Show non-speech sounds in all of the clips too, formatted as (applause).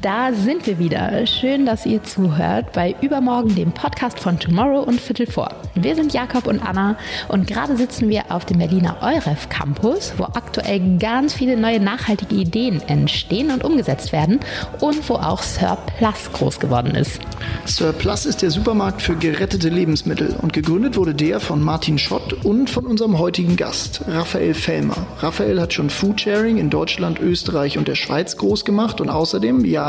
Da sind wir wieder. Schön, dass ihr zuhört bei Übermorgen, dem Podcast von Tomorrow und Viertel vor. Wir sind Jakob und Anna und gerade sitzen wir auf dem Berliner Euref Campus, wo aktuell ganz viele neue nachhaltige Ideen entstehen und umgesetzt werden und wo auch Surplus groß geworden ist. Surplus ist der Supermarkt für gerettete Lebensmittel und gegründet wurde der von Martin Schott und von unserem heutigen Gast, Raphael Fellmer. Raphael hat schon Foodsharing in Deutschland, Österreich und der Schweiz groß gemacht und außerdem, ja,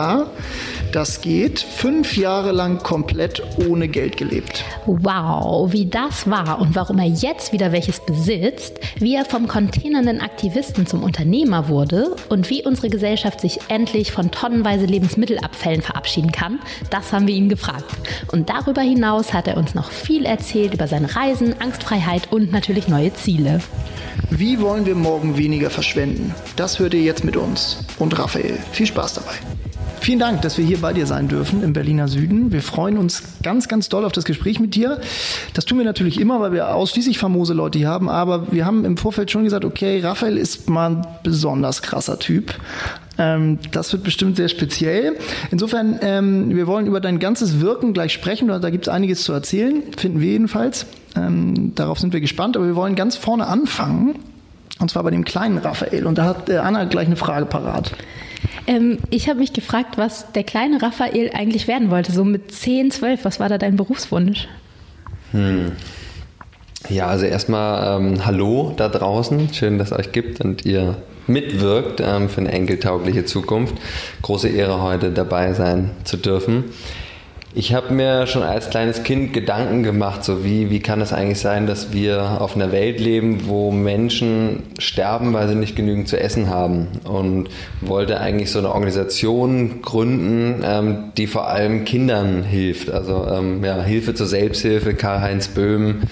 das geht. Fünf Jahre lang komplett ohne Geld gelebt. Wow, wie das war und warum er jetzt wieder welches besitzt, wie er vom containernden Aktivisten zum Unternehmer wurde und wie unsere Gesellschaft sich endlich von tonnenweise Lebensmittelabfällen verabschieden kann, das haben wir ihn gefragt. Und darüber hinaus hat er uns noch viel erzählt über seine Reisen, Angstfreiheit und natürlich neue Ziele. Wie wollen wir morgen weniger verschwenden? Das hört ihr jetzt mit uns und Raphael. Viel Spaß dabei. Vielen Dank, dass wir hier bei dir sein dürfen im Berliner Süden. Wir freuen uns ganz, ganz doll auf das Gespräch mit dir. Das tun wir natürlich immer, weil wir ausschließlich famose Leute hier haben. Aber wir haben im Vorfeld schon gesagt, okay, Raphael ist mal ein besonders krasser Typ. Ähm, das wird bestimmt sehr speziell. Insofern, ähm, wir wollen über dein ganzes Wirken gleich sprechen. Da gibt es einiges zu erzählen, finden wir jedenfalls. Ähm, darauf sind wir gespannt. Aber wir wollen ganz vorne anfangen. Und zwar bei dem kleinen Raphael. Und da hat äh, Anna gleich eine Frage parat. Ähm, ich habe mich gefragt, was der kleine Raphael eigentlich werden wollte, so mit 10, 12. Was war da dein Berufswunsch? Hm. Ja, also erstmal ähm, Hallo da draußen. Schön, dass es euch gibt und ihr mitwirkt ähm, für eine enkeltaugliche Zukunft. Große Ehre, heute dabei sein zu dürfen. Ich habe mir schon als kleines Kind Gedanken gemacht, so wie, wie kann es eigentlich sein, dass wir auf einer Welt leben, wo Menschen sterben, weil sie nicht genügend zu essen haben. Und wollte eigentlich so eine Organisation gründen, ähm, die vor allem Kindern hilft. Also ähm, ja, Hilfe zur Selbsthilfe, Karl-Heinz Böhm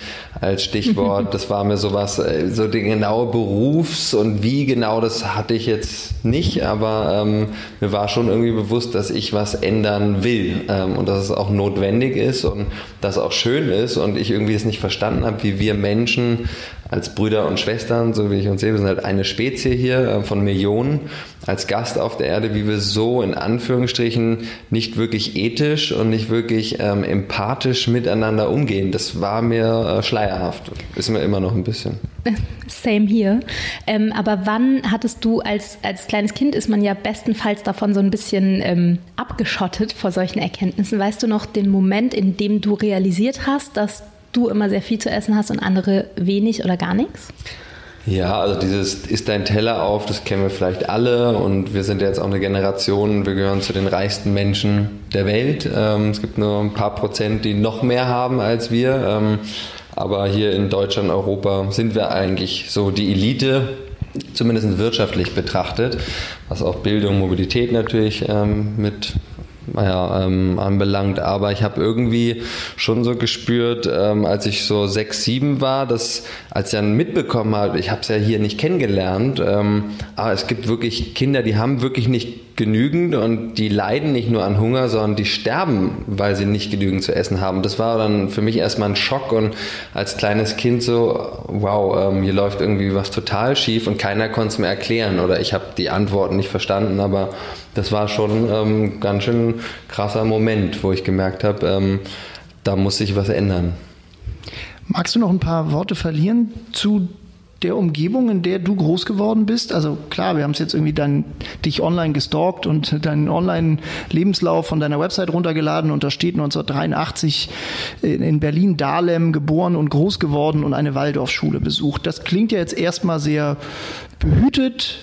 als Stichwort. (laughs) Das war mir sowas, äh, so die genaue Berufs- und wie genau, das hatte ich jetzt nicht, aber ähm, mir war schon irgendwie bewusst, dass ich was ändern will ähm, und dass es auch notwendig ist und dass es auch schön ist und ich irgendwie es nicht verstanden habe, wie wir Menschen als Brüder und Schwestern, so wie ich uns sehe, wir sind halt eine Spezie hier äh, von Millionen als Gast auf der Erde, wie wir so in Anführungsstrichen nicht wirklich ethisch und nicht wirklich ähm, empathisch miteinander umgehen. Das war mir äh, schleierhaft. Ist mir immer noch ein bisschen. (laughs) Same hier. Ähm, aber wann hattest du als, als kleines Kind, ist man ja bestenfalls davon so ein bisschen ähm, abgeschottet vor solchen Erkenntnissen. Weißt du noch den Moment, in dem du realisiert hast, dass du immer sehr viel zu essen hast und andere wenig oder gar nichts? Ja, also dieses ist dein Teller auf, das kennen wir vielleicht alle und wir sind jetzt auch eine Generation, wir gehören zu den reichsten Menschen der Welt. Ähm, es gibt nur ein paar Prozent, die noch mehr haben als wir. Ähm, aber hier in Deutschland, Europa sind wir eigentlich so die Elite, zumindest wirtschaftlich betrachtet, was auch Bildung, Mobilität natürlich ähm, mit naja, ähm, anbelangt. Aber ich habe irgendwie schon so gespürt, ähm, als ich so sechs, sieben war, dass als ich dann mitbekommen habe, ich habe es ja hier nicht kennengelernt, ähm, aber es gibt wirklich Kinder, die haben wirklich nicht genügend und die leiden nicht nur an Hunger, sondern die sterben, weil sie nicht genügend zu essen haben. Das war dann für mich erstmal ein Schock und als kleines Kind so, wow, ähm, hier läuft irgendwie was total schief und keiner konnte es mir erklären oder ich habe die Antworten nicht verstanden, aber das war schon ähm, ganz schön krasser Moment, wo ich gemerkt habe, ähm, da muss sich was ändern. Magst du noch ein paar Worte verlieren zu der Umgebung, in der du groß geworden bist? Also klar, wir haben es jetzt irgendwie dein, dich online gestalkt und deinen Online-Lebenslauf von deiner Website runtergeladen und da steht 1983 in Berlin-Dahlem geboren und groß geworden und eine Waldorfschule besucht. Das klingt ja jetzt erstmal sehr behütet,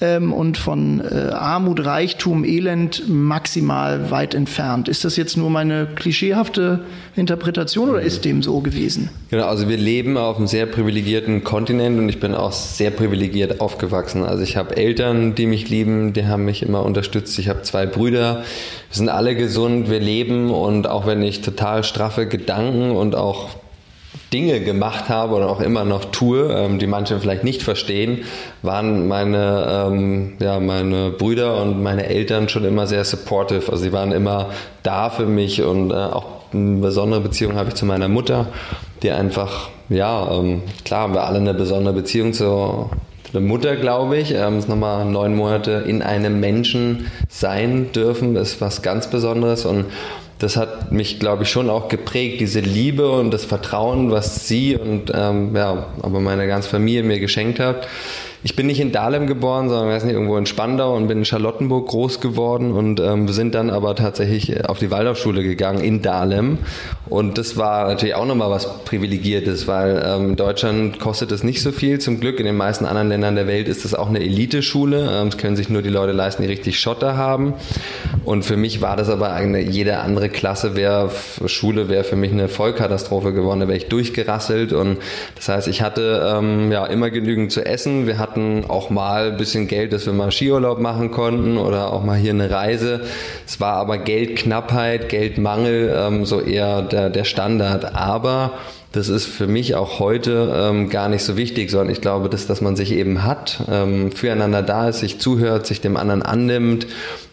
ähm, und von äh, Armut, Reichtum, Elend maximal weit entfernt. Ist das jetzt nur meine klischeehafte Interpretation oder ist dem so gewesen? Genau, also wir leben auf einem sehr privilegierten Kontinent und ich bin auch sehr privilegiert aufgewachsen. Also ich habe Eltern, die mich lieben, die haben mich immer unterstützt. Ich habe zwei Brüder, wir sind alle gesund, wir leben und auch wenn ich total straffe Gedanken und auch Dinge gemacht habe oder auch immer noch tue, ähm, die manche vielleicht nicht verstehen, waren meine, ähm, ja, meine Brüder und meine Eltern schon immer sehr supportive. Also sie waren immer da für mich und äh, auch eine besondere Beziehung habe ich zu meiner Mutter, die einfach, ja, ähm, klar haben wir alle eine besondere Beziehung zu, eine Mutter, glaube ich. Ähm, ist nochmal neun Monate in einem Menschen sein dürfen, ist was ganz Besonderes und das hat mich, glaube ich, schon auch geprägt, diese Liebe und das Vertrauen, was sie und ähm, ja, aber meine ganze Familie mir geschenkt hat. Ich bin nicht in Dahlem geboren, sondern weiß nicht, irgendwo in Spandau und bin in Charlottenburg groß geworden und ähm, sind dann aber tatsächlich auf die Waldorfschule gegangen in Dahlem. Und das war natürlich auch nochmal was Privilegiertes, weil ähm, in Deutschland kostet es nicht so viel. Zum Glück in den meisten anderen Ländern der Welt ist das auch eine Eliteschule. Ähm, das können sich nur die Leute leisten, die richtig Schotter haben. Und für mich war das aber eine, jede andere Klasse wäre, Schule wäre für mich eine Vollkatastrophe geworden. Da wäre ich durchgerasselt. Und das heißt, ich hatte ähm, ja immer genügend zu essen. Wir hatten hatten auch mal ein bisschen Geld, dass wir mal Skiurlaub machen konnten oder auch mal hier eine Reise. Es war aber Geldknappheit, Geldmangel, ähm, so eher der, der Standard. Aber das ist für mich auch heute ähm, gar nicht so wichtig, sondern ich glaube, dass, dass man sich eben hat, ähm, füreinander da ist, sich zuhört, sich dem anderen annimmt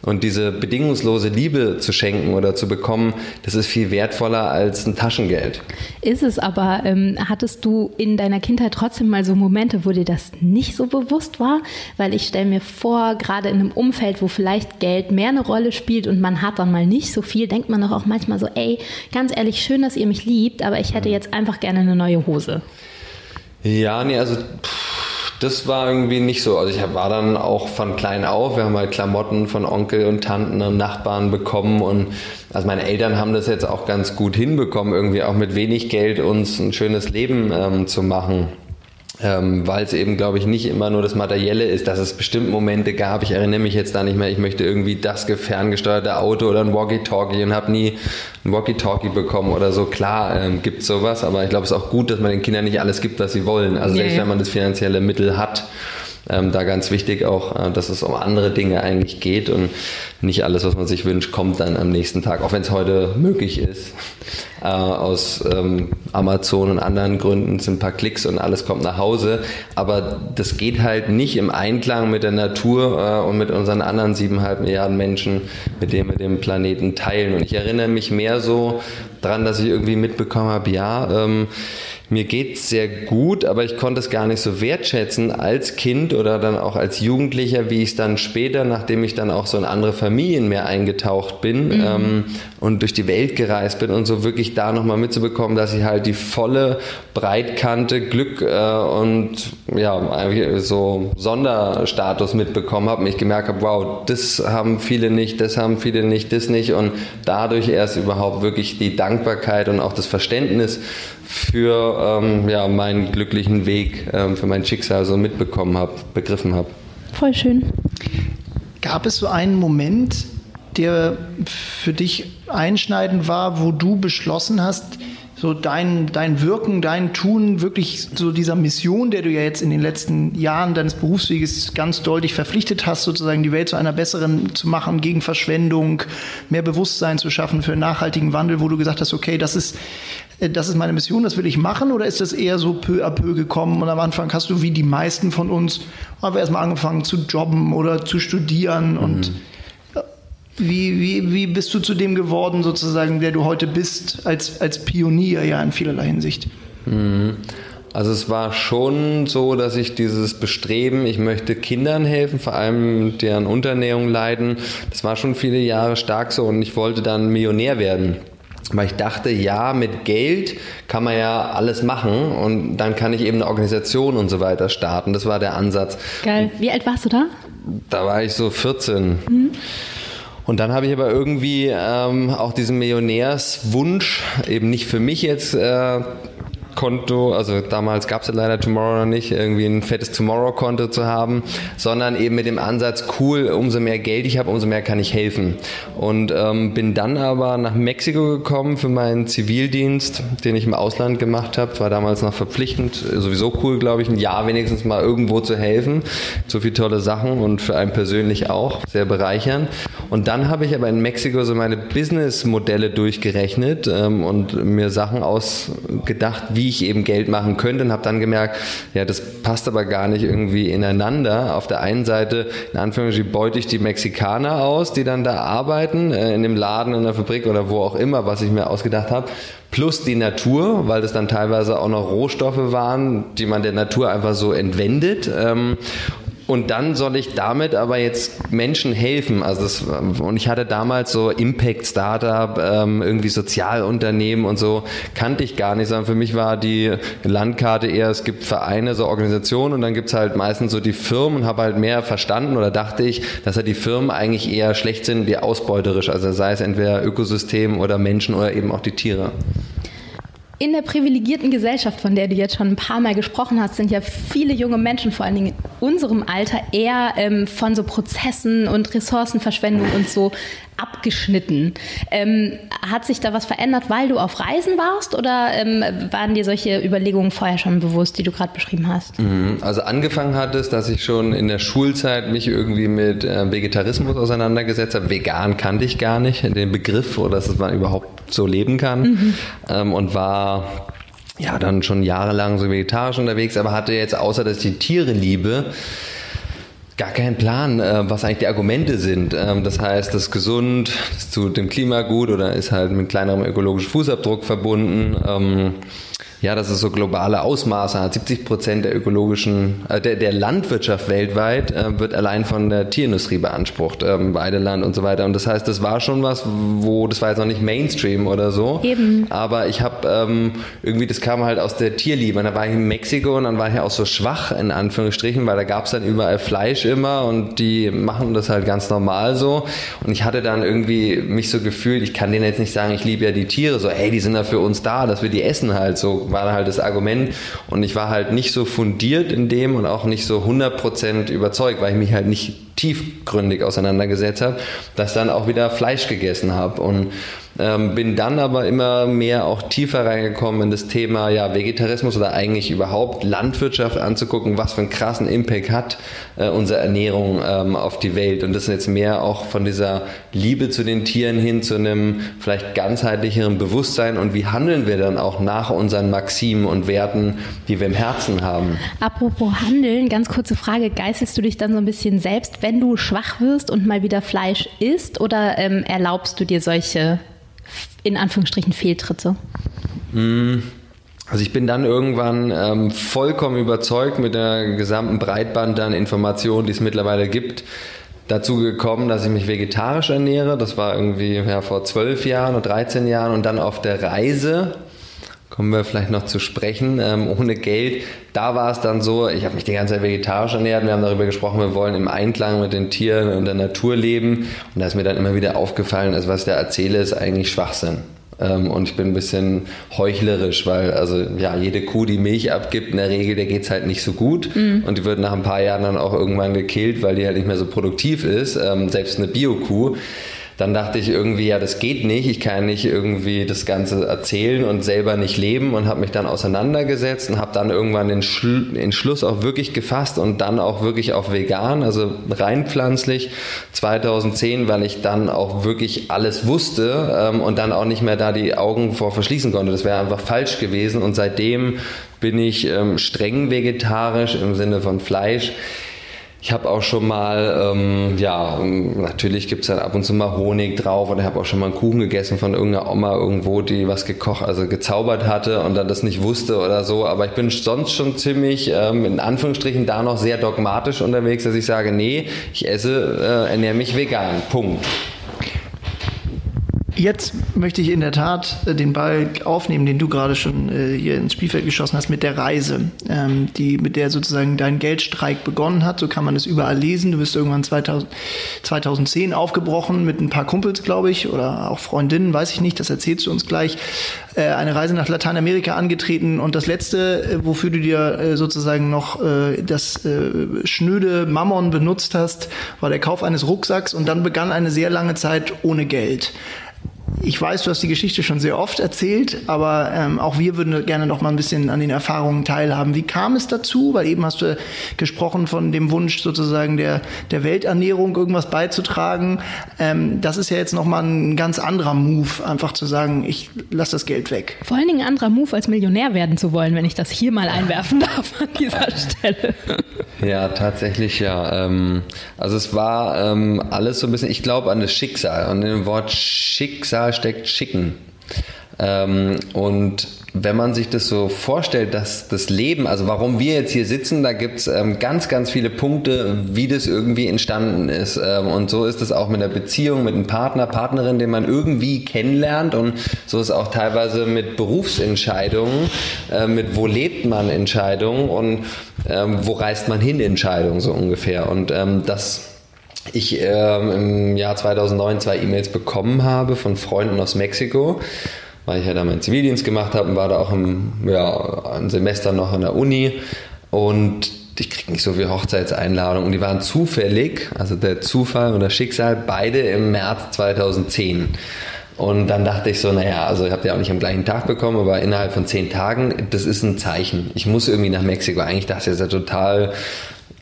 und diese bedingungslose Liebe zu schenken oder zu bekommen, das ist viel wertvoller als ein Taschengeld. Ist es aber, ähm, hattest du in deiner Kindheit trotzdem mal so Momente, wo dir das nicht so bewusst war? Weil ich stelle mir vor, gerade in einem Umfeld, wo vielleicht Geld mehr eine Rolle spielt und man hat dann mal nicht so viel, denkt man doch auch manchmal so, ey, ganz ehrlich, schön, dass ihr mich liebt, aber ich hätte jetzt einfach gerne eine neue Hose. Ja, nee, also das war irgendwie nicht so. Also ich war dann auch von klein auf, wir haben halt Klamotten von Onkel und Tanten und Nachbarn bekommen und also meine Eltern haben das jetzt auch ganz gut hinbekommen, irgendwie auch mit wenig Geld uns ein schönes Leben ähm, zu machen ähm, weil es eben, glaube ich, nicht immer nur das Materielle ist, dass es bestimmt Momente gab. Ich erinnere mich jetzt da nicht mehr, ich möchte irgendwie das ferngesteuerte Auto oder ein Walkie-Talkie und habe nie ein Walkie-Talkie bekommen oder so. Klar ähm, gibt sowas, aber ich glaube, es ist auch gut, dass man den Kindern nicht alles gibt, was sie wollen. Also selbst wenn man das finanzielle Mittel hat, ähm, da ganz wichtig auch, äh, dass es um andere Dinge eigentlich geht und nicht alles, was man sich wünscht, kommt dann am nächsten Tag, auch wenn es heute möglich ist. Äh, aus ähm, Amazon und anderen Gründen sind ein paar Klicks und alles kommt nach Hause. Aber das geht halt nicht im Einklang mit der Natur äh, und mit unseren anderen siebeneinhalb Milliarden Menschen, mit denen wir den Planeten teilen. Und ich erinnere mich mehr so dran, dass ich irgendwie mitbekommen habe, ja, ähm, mir geht's sehr gut, aber ich konnte es gar nicht so wertschätzen als Kind oder dann auch als Jugendlicher, wie ich es dann später, nachdem ich dann auch so in andere Familien mehr eingetaucht bin mhm. ähm, und durch die Welt gereist bin und so wirklich da nochmal mitzubekommen, dass ich halt die volle Breitkante Glück äh, und ja, so Sonderstatus mitbekommen habe und ich gemerkt habe, wow, das haben viele nicht, das haben viele nicht, das nicht und dadurch erst überhaupt wirklich die Dankbarkeit und auch das Verständnis für ähm, ja, meinen glücklichen Weg, ähm, für mein Schicksal so mitbekommen habe, begriffen habe. Voll schön. Gab es so einen Moment, der für dich einschneidend war, wo du beschlossen hast, so dein, dein Wirken, dein Tun, wirklich so dieser Mission, der du ja jetzt in den letzten Jahren deines Berufsweges ganz deutlich verpflichtet hast, sozusagen die Welt zu einer besseren zu machen, gegen Verschwendung, mehr Bewusstsein zu schaffen für nachhaltigen Wandel, wo du gesagt hast, okay, das ist, äh, das ist meine Mission, das will ich machen, oder ist das eher so peu à peu gekommen und am Anfang hast du wie die meisten von uns, haben wir erstmal angefangen zu jobben oder zu studieren und mhm wie, wie, wie bist du zu dem geworden, sozusagen, der du heute bist, als, als Pionier ja in vielerlei Hinsicht? Mhm. Also es war schon so, dass ich dieses Bestreben, ich möchte Kindern helfen, vor allem deren Unterernährung leiden, das war schon viele Jahre stark so und ich wollte dann Millionär werden. Weil ich dachte, ja, mit Geld kann man ja alles machen und dann kann ich eben eine Organisation und so weiter starten. Das war der Ansatz. Geil. Wie alt warst du da? Da war ich so 14. Mhm. Und dann habe ich aber irgendwie ähm, auch diesen Millionärswunsch, eben nicht für mich jetzt äh, Konto, also damals gab es ja leider Tomorrow noch nicht, irgendwie ein fettes Tomorrow-Konto zu haben, sondern eben mit dem Ansatz, cool, umso mehr Geld ich habe, umso mehr kann ich helfen. Und ähm, bin dann aber nach Mexiko gekommen für meinen Zivildienst, den ich im Ausland gemacht habe. War damals noch verpflichtend, sowieso cool, glaube ich, ein Jahr wenigstens mal irgendwo zu helfen. So viele tolle Sachen und für einen persönlich auch, sehr bereichernd. Und dann habe ich aber in Mexiko so meine Business-Modelle durchgerechnet ähm, und mir Sachen ausgedacht, wie wie ich eben Geld machen könnte und habe dann gemerkt, ja, das passt aber gar nicht irgendwie ineinander. Auf der einen Seite, in Anführungsstrichen, beute ich die Mexikaner aus, die dann da arbeiten, äh, in dem Laden, in der Fabrik oder wo auch immer, was ich mir ausgedacht habe plus die Natur, weil das dann teilweise auch noch Rohstoffe waren, die man der Natur einfach so entwendet. Und dann soll ich damit aber jetzt Menschen helfen. Also das, und ich hatte damals so Impact Startup, ähm, irgendwie Sozialunternehmen und so kannte ich gar nicht, sondern für mich war die Landkarte eher, es gibt Vereine, so Organisationen und dann gibt's halt meistens so die Firmen und habe halt mehr verstanden oder dachte ich, dass halt die Firmen eigentlich eher schlecht sind, wie ausbeuterisch. Also sei es entweder Ökosystem oder Menschen oder eben auch die Tiere. In der privilegierten Gesellschaft, von der du jetzt schon ein paar Mal gesprochen hast, sind ja viele junge Menschen, vor allen Dingen in unserem Alter, eher ähm, von so Prozessen und Ressourcenverschwendung und so abgeschnitten. Ähm, hat sich da was verändert, weil du auf Reisen warst oder ähm, waren dir solche Überlegungen vorher schon bewusst, die du gerade beschrieben hast? Mhm. Also angefangen hat es, dass ich schon in der Schulzeit mich irgendwie mit äh, Vegetarismus auseinandergesetzt habe. Vegan kannte ich gar nicht, den Begriff oder dass man überhaupt so leben kann mhm. ähm, und war ja dann schon jahrelang so vegetarisch unterwegs, aber hatte jetzt außer dass ich die Tiere liebe, gar keinen Plan, äh, was eigentlich die Argumente sind. Ähm, das heißt, das ist gesund, das ist zu dem Klima gut oder ist halt mit kleinerem ökologischen Fußabdruck verbunden. Ähm, ja, dass es so globale Ausmaße hat. 70 Prozent der ökologischen, äh, der, der Landwirtschaft weltweit äh, wird allein von der Tierindustrie beansprucht, ähm, Weideland und so weiter. Und das heißt, das war schon was, wo, das war jetzt noch nicht Mainstream oder so. Eben. Aber ich habe ähm, irgendwie, das kam halt aus der Tierliebe. Und da war ich in Mexiko und dann war ich auch so schwach, in Anführungsstrichen, weil da gab es dann überall Fleisch immer und die machen das halt ganz normal so. Und ich hatte dann irgendwie mich so gefühlt, ich kann denen jetzt nicht sagen, ich liebe ja die Tiere, so, hey, die sind ja für uns da, dass wir die essen halt so war halt das Argument. Und ich war halt nicht so fundiert in dem und auch nicht so 100% überzeugt, weil ich mich halt nicht tiefgründig auseinandergesetzt habe, dass dann auch wieder Fleisch gegessen habe. Und ähm, bin dann aber immer mehr auch tiefer reingekommen in das Thema ja, Vegetarismus oder eigentlich überhaupt Landwirtschaft anzugucken, was für einen krassen Impact hat äh, unsere Ernährung ähm, auf die Welt. Und das ist jetzt mehr auch von dieser Liebe zu den Tieren hin zu einem vielleicht ganzheitlicheren Bewusstsein und wie handeln wir dann auch nach unseren Maximen und Werten, die wir im Herzen haben. Apropos Handeln, ganz kurze Frage, geistest du dich dann so ein bisschen selbst, wenn du schwach wirst und mal wieder Fleisch isst oder ähm, erlaubst du dir solche in Anführungsstrichen Fehltritte? Hm. Also ich bin dann irgendwann ähm, vollkommen überzeugt mit der gesamten Breitband an Informationen, die es mittlerweile gibt, dazu gekommen, dass ich mich vegetarisch ernähre. Das war irgendwie ja, vor zwölf Jahren oder 13 Jahren und dann auf der Reise kommen wir vielleicht noch zu sprechen, ähm, ohne Geld. Da war es dann so, ich habe mich die ganze Zeit vegetarisch ernährt. Wir haben darüber gesprochen, wir wollen im Einklang mit den Tieren und der Natur leben. Und da ist mir dann immer wieder aufgefallen, also was ich da erzähle, ist eigentlich Schwachsinn. Ähm, und ich bin ein bisschen heuchlerisch, weil also ja, jede Kuh, die Milch abgibt, in der Regel, der geht's halt nicht so gut. Mhm. Und die wird nach ein paar Jahren dann auch irgendwann gekillt, weil die halt nicht mehr so produktiv ist. Ähm, selbst eine Bio-Kuh dann dachte ich irgendwie, ja, das geht nicht. Ich kann nicht irgendwie das Ganze erzählen und selber nicht leben und habe mich dann auseinandergesetzt und habe dann irgendwann den Schlu Entschluss auch wirklich gefasst und dann auch wirklich auf vegan, also rein pflanzlich 2010, weil ich dann auch wirklich alles wusste ähm, und dann auch nicht mehr da die Augen vor verschließen konnte. Das wäre einfach falsch gewesen und seitdem bin ich ähm, streng vegetarisch im Sinne von Fleisch. Ich habe auch schon mal, ähm, ja, natürlich gibt's dann ab und zu mal Honig drauf und ich habe auch schon mal einen Kuchen gegessen von irgendeiner Oma irgendwo, die was gekocht, also gezaubert hatte und dann das nicht wusste oder so. Aber ich bin sonst schon ziemlich, ähm, in Anführungsstrichen, da noch sehr dogmatisch unterwegs, dass ich sage, nee, ich esse, äh, ernähre mich vegan. Punkt. Jetzt möchte ich in der Tat äh, den Ball aufnehmen, den du gerade schon äh, hier ins Spielfeld geschossen hast, mit der Reise, ähm, die, mit der sozusagen dein Geldstreik begonnen hat. So kann man es überall lesen. Du bist irgendwann 2000, 2010 aufgebrochen mit ein paar Kumpels, glaube ich, oder auch Freundinnen, weiß ich nicht, das erzählst du uns gleich. Äh, eine Reise nach Lateinamerika angetreten und das letzte, wofür du dir sozusagen noch das schnöde Mammon benutzt hast, war der Kauf eines Rucksacks und dann begann eine sehr lange Zeit ohne Geld. Ich weiß, du hast die Geschichte schon sehr oft erzählt, aber ähm, auch wir würden gerne noch mal ein bisschen an den Erfahrungen teilhaben. Wie kam es dazu? Weil eben hast du gesprochen von dem Wunsch sozusagen der, der Welternährung irgendwas beizutragen. Ähm, das ist ja jetzt noch mal ein ganz anderer Move, einfach zu sagen, ich lasse das Geld weg. Vor allen Dingen ein anderer Move, als Millionär werden zu wollen, wenn ich das hier mal einwerfen (laughs) darf an dieser Stelle. Ja, tatsächlich ja. Ähm, also es war ähm, alles so ein bisschen, ich glaube an das Schicksal. Und in dem Wort Schicksal steckt Schicken. Ähm, und wenn man sich das so vorstellt, dass das Leben, also warum wir jetzt hier sitzen, da gibt's ähm, ganz, ganz viele Punkte, wie das irgendwie entstanden ist. Ähm, und so ist es auch mit einer Beziehung, mit einem Partner, Partnerin, den man irgendwie kennenlernt. Und so ist auch teilweise mit Berufsentscheidungen, äh, mit wo lebt man Entscheidungen und ähm, wo reist man hin Entscheidungen so ungefähr. Und ähm, das ich ähm, im Jahr 2009 zwei E-Mails bekommen habe von Freunden aus Mexiko, weil ich ja da meinen Zivildienst gemacht habe und war da auch im, ja, ein Semester noch an der Uni und ich kriege nicht so viel Hochzeitseinladungen und die waren zufällig, also der Zufall und das Schicksal, beide im März 2010. Und dann dachte ich so, naja, also ich habe die auch nicht am gleichen Tag bekommen, aber innerhalb von zehn Tagen, das ist ein Zeichen. Ich muss irgendwie nach Mexiko. Eigentlich dachte ich, das ist ja total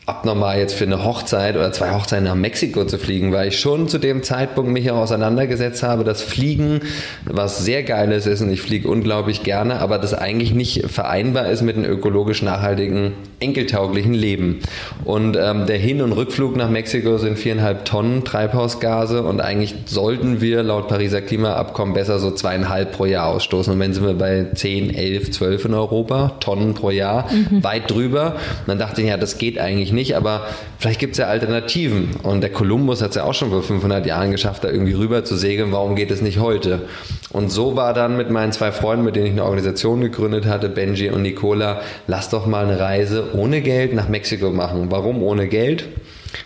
abnormal jetzt für eine Hochzeit oder zwei Hochzeiten nach Mexiko zu fliegen, weil ich schon zu dem Zeitpunkt mich auch auseinandergesetzt habe, dass Fliegen was sehr Geiles ist und ich fliege unglaublich gerne, aber das eigentlich nicht vereinbar ist mit einem ökologisch nachhaltigen, enkeltauglichen Leben. Und ähm, der Hin- und Rückflug nach Mexiko sind viereinhalb Tonnen Treibhausgase und eigentlich sollten wir laut Pariser Klimaabkommen besser so zweieinhalb pro Jahr ausstoßen. Und wenn sind wir bei zehn, elf, zwölf in Europa, Tonnen pro Jahr, mhm. weit drüber. Und dann dachte ich, ja, das geht eigentlich nicht, aber vielleicht gibt es ja Alternativen. Und der Kolumbus hat es ja auch schon vor 500 Jahren geschafft, da irgendwie rüber zu segeln. Warum geht es nicht heute? Und so war dann mit meinen zwei Freunden, mit denen ich eine Organisation gegründet hatte, Benji und Nicola, lass doch mal eine Reise ohne Geld nach Mexiko machen. Warum ohne Geld?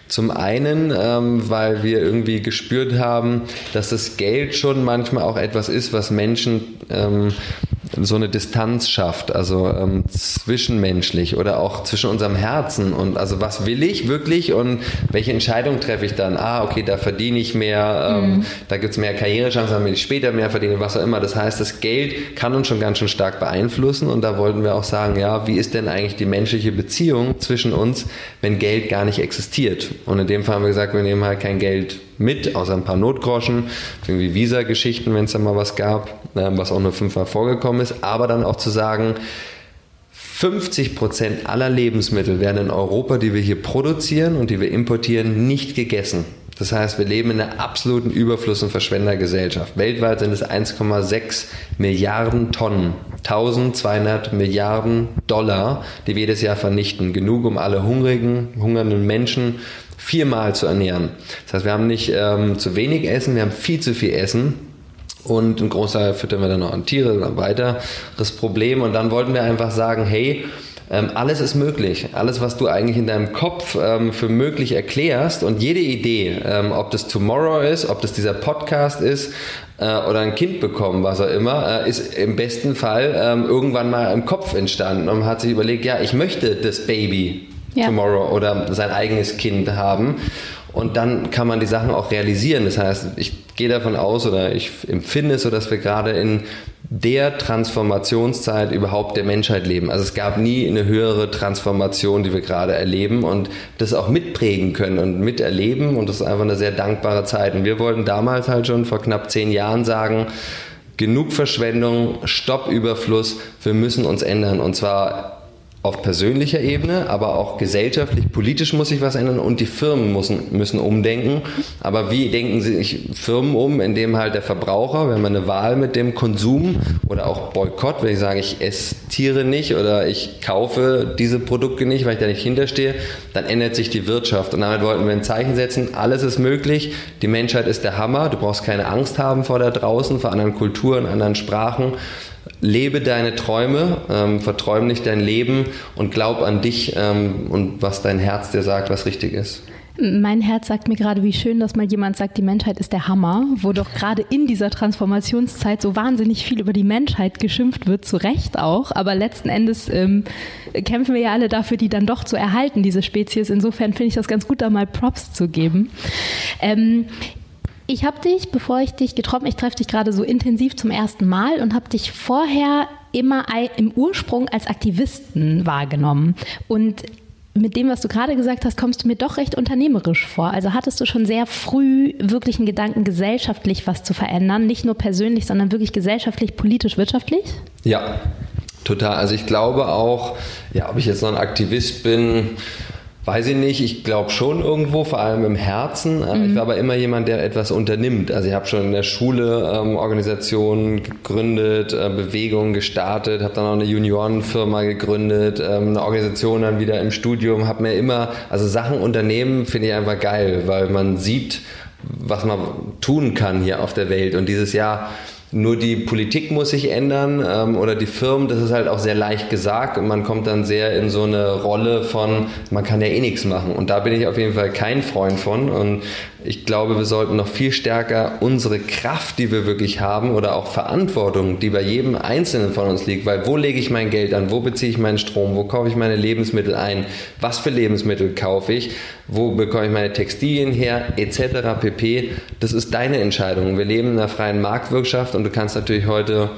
Zum einen, ähm, weil wir irgendwie gespürt haben, dass das Geld schon manchmal auch etwas ist, was Menschen ähm, so eine Distanz schafft, also ähm, zwischenmenschlich oder auch zwischen unserem Herzen und also was will ich wirklich und welche Entscheidung treffe ich dann? Ah, okay, da verdiene ich mehr, ähm, mhm. da gibt es mehr Karrierechancen, damit ich später mehr verdiene, was auch immer. Das heißt, das Geld kann uns schon ganz schön stark beeinflussen und da wollten wir auch sagen, ja, wie ist denn eigentlich die menschliche Beziehung zwischen uns, wenn Geld gar nicht existiert? Und in dem Fall haben wir gesagt, wir nehmen halt kein Geld mit, außer ein paar Notgroschen, irgendwie Visa-Geschichten, wenn es da mal was gab, ähm, was auch nur fünfmal vorgekommen ist, aber dann auch zu sagen, 50 Prozent aller Lebensmittel werden in Europa, die wir hier produzieren und die wir importieren, nicht gegessen. Das heißt, wir leben in einer absoluten Überfluss- und Verschwendergesellschaft. Weltweit sind es 1,6 Milliarden Tonnen, 1200 Milliarden Dollar, die wir jedes Jahr vernichten. Genug, um alle hungrigen, hungernden Menschen viermal zu ernähren. Das heißt, wir haben nicht ähm, zu wenig Essen, wir haben viel zu viel Essen. Und ein Großteil füttern wir dann noch an Tiere, dann weiter. Das Problem. Und dann wollten wir einfach sagen, hey, ähm, alles ist möglich. Alles, was du eigentlich in deinem Kopf ähm, für möglich erklärst und jede Idee, ähm, ob das Tomorrow ist, ob das dieser Podcast ist äh, oder ein Kind bekommen, was auch immer, äh, ist im besten Fall ähm, irgendwann mal im Kopf entstanden und man hat sich überlegt, ja, ich möchte das Baby ja. Tomorrow oder sein eigenes Kind haben. Und dann kann man die Sachen auch realisieren. Das heißt, ich gehe davon aus oder ich empfinde es so, dass wir gerade in der Transformationszeit überhaupt der Menschheit leben. Also es gab nie eine höhere Transformation, die wir gerade erleben und das auch mitprägen können und miterleben. Und das ist einfach eine sehr dankbare Zeit. Und wir wollten damals halt schon vor knapp zehn Jahren sagen, genug Verschwendung, Stopp Überfluss, wir müssen uns ändern. Und zwar auf persönlicher Ebene, aber auch gesellschaftlich, politisch muss sich was ändern und die Firmen müssen, müssen umdenken. Aber wie denken sich Firmen um, indem halt der Verbraucher, wenn man eine Wahl mit dem Konsum oder auch Boykott, wenn ich sage, ich esse Tiere nicht oder ich kaufe diese Produkte nicht, weil ich da nicht hinterstehe, dann ändert sich die Wirtschaft. Und damit wollten wir ein Zeichen setzen, alles ist möglich, die Menschheit ist der Hammer, du brauchst keine Angst haben vor da draußen, vor anderen Kulturen, anderen Sprachen lebe deine Träume, ähm, verträum nicht dein Leben und glaub an dich ähm, und was dein Herz dir sagt, was richtig ist. Mein Herz sagt mir gerade, wie schön, dass mal jemand sagt, die Menschheit ist der Hammer, wo doch gerade in dieser Transformationszeit so wahnsinnig viel über die Menschheit geschimpft wird, zu Recht auch. Aber letzten Endes ähm, kämpfen wir ja alle dafür, die dann doch zu erhalten, diese Spezies. Insofern finde ich das ganz gut, da mal Props zu geben. Ähm, Ich habe dich, bevor ich dich getroffen, ich treffe dich gerade so intensiv zum ersten Mal und habe dich vorher immer im Ursprung als Aktivisten wahrgenommen. Und mit dem, was du gerade gesagt hast, kommst du mir doch recht unternehmerisch vor. Also hattest du schon sehr früh wirklich einen Gedanken, gesellschaftlich was zu verändern, nicht nur persönlich, sondern wirklich gesellschaftlich, politisch, wirtschaftlich? Ja, total. Also ich glaube auch, ja, ob ich jetzt noch ein Aktivist bin, Weiß ich nicht, ich glaube schon irgendwo, vor allem im Herzen. Äh, mhm. Ich war aber immer jemand, der etwas unternimmt. Also ich habe schon in der Schule ähm, Organisationen gegründet, äh, Bewegungen gestartet, habe dann auch eine Juniorenfirma gegründet, ähm, eine Organisation dann wieder im Studium, habe mir immer, also Sachen unternehmen finde ich einfach geil, weil man sieht, was man tun kann hier auf der Welt. Und dieses Jahr nur die Politik muss sich ändern ähm, oder die Firmen, das ist halt auch sehr leicht gesagt. Und man kommt dann sehr in so eine Rolle von, man kann ja eh nichts machen. Und da bin ich auf jeden Fall kein Freund von. Und ich glaube, wir sollten noch viel stärker unsere Kraft, die wir wirklich haben oder auch Verantwortung, die bei jedem Einzelnen von uns liegt, weil wo lege ich mein Geld an, wo beziehe ich meinen Strom, wo kaufe ich meine Lebensmittel ein, was für Lebensmittel kaufe ich, wo bekomme ich meine Textilien her, etc. pp. Das ist deine Entscheidung. Wir leben in einer freien Marktwirtschaft und du kannst natürlich heute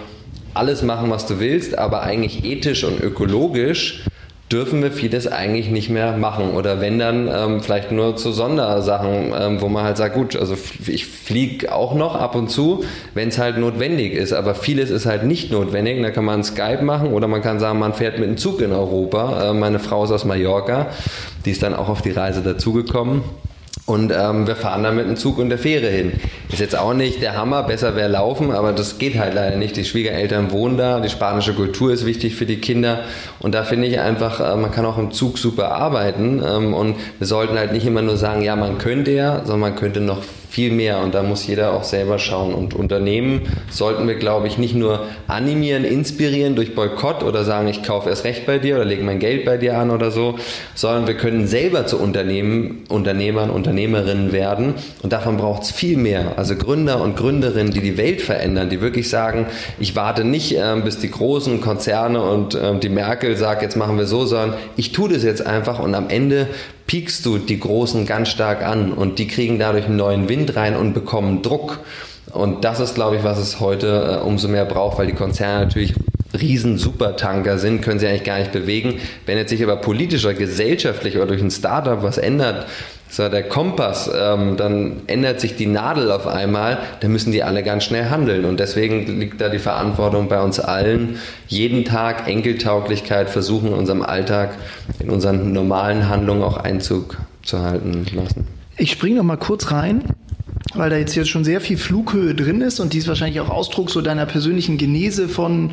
alles machen, was du willst, aber eigentlich ethisch und ökologisch dürfen wir vieles eigentlich nicht mehr machen. Oder wenn dann ähm, vielleicht nur zu Sondersachen, ähm, wo man halt sagt, gut, also ich fliege auch noch ab und zu, wenn es halt notwendig ist. Aber vieles ist halt nicht notwendig. Da kann man Skype machen oder man kann sagen, man fährt mit dem Zug in Europa. Äh, meine Frau ist aus Mallorca, die ist dann auch auf die Reise dazugekommen. Und ähm, wir fahren dann mit dem Zug und der Fähre hin. Ist jetzt auch nicht der Hammer, besser wäre laufen, aber das geht halt leider nicht. Die Schwiegereltern wohnen da, die spanische Kultur ist wichtig für die Kinder. Und da finde ich einfach, äh, man kann auch im Zug super arbeiten. Ähm, und wir sollten halt nicht immer nur sagen, ja, man könnte ja, sondern man könnte noch viel mehr und da muss jeder auch selber schauen. Und Unternehmen sollten wir, glaube ich, nicht nur animieren, inspirieren durch Boykott oder sagen, ich kaufe erst recht bei dir oder lege mein Geld bei dir an oder so, sondern wir können selber zu Unternehmen, Unternehmern, Unternehmerinnen werden und davon braucht es viel mehr. Also Gründer und Gründerinnen, die die Welt verändern, die wirklich sagen, ich warte nicht, äh, bis die großen Konzerne und äh, die Merkel sagt, jetzt machen wir so, sondern ich tue das jetzt einfach und am Ende piekst du die Großen ganz stark an und die kriegen dadurch einen neuen Wind rein und bekommen Druck. Und das ist, glaube ich, was es heute äh, umso mehr braucht, weil die Konzerne natürlich riesen Supertanker sind, können sie eigentlich gar nicht bewegen. Wenn jetzt sich aber politisch oder gesellschaftlich oder durch ein Startup was ändert, so der Kompass, ähm, dann ändert sich die Nadel auf einmal, dann müssen die alle ganz schnell handeln. Und deswegen liegt da die Verantwortung bei uns allen, jeden Tag Enkeltauglichkeit versuchen, in unserem Alltag, in unseren normalen Handlungen auch Einzug zu halten lassen. Ich springe noch mal kurz rein, weil da jetzt hier schon sehr viel Flughöhe drin ist und dies wahrscheinlich auch Ausdruck so deiner persönlichen Genese von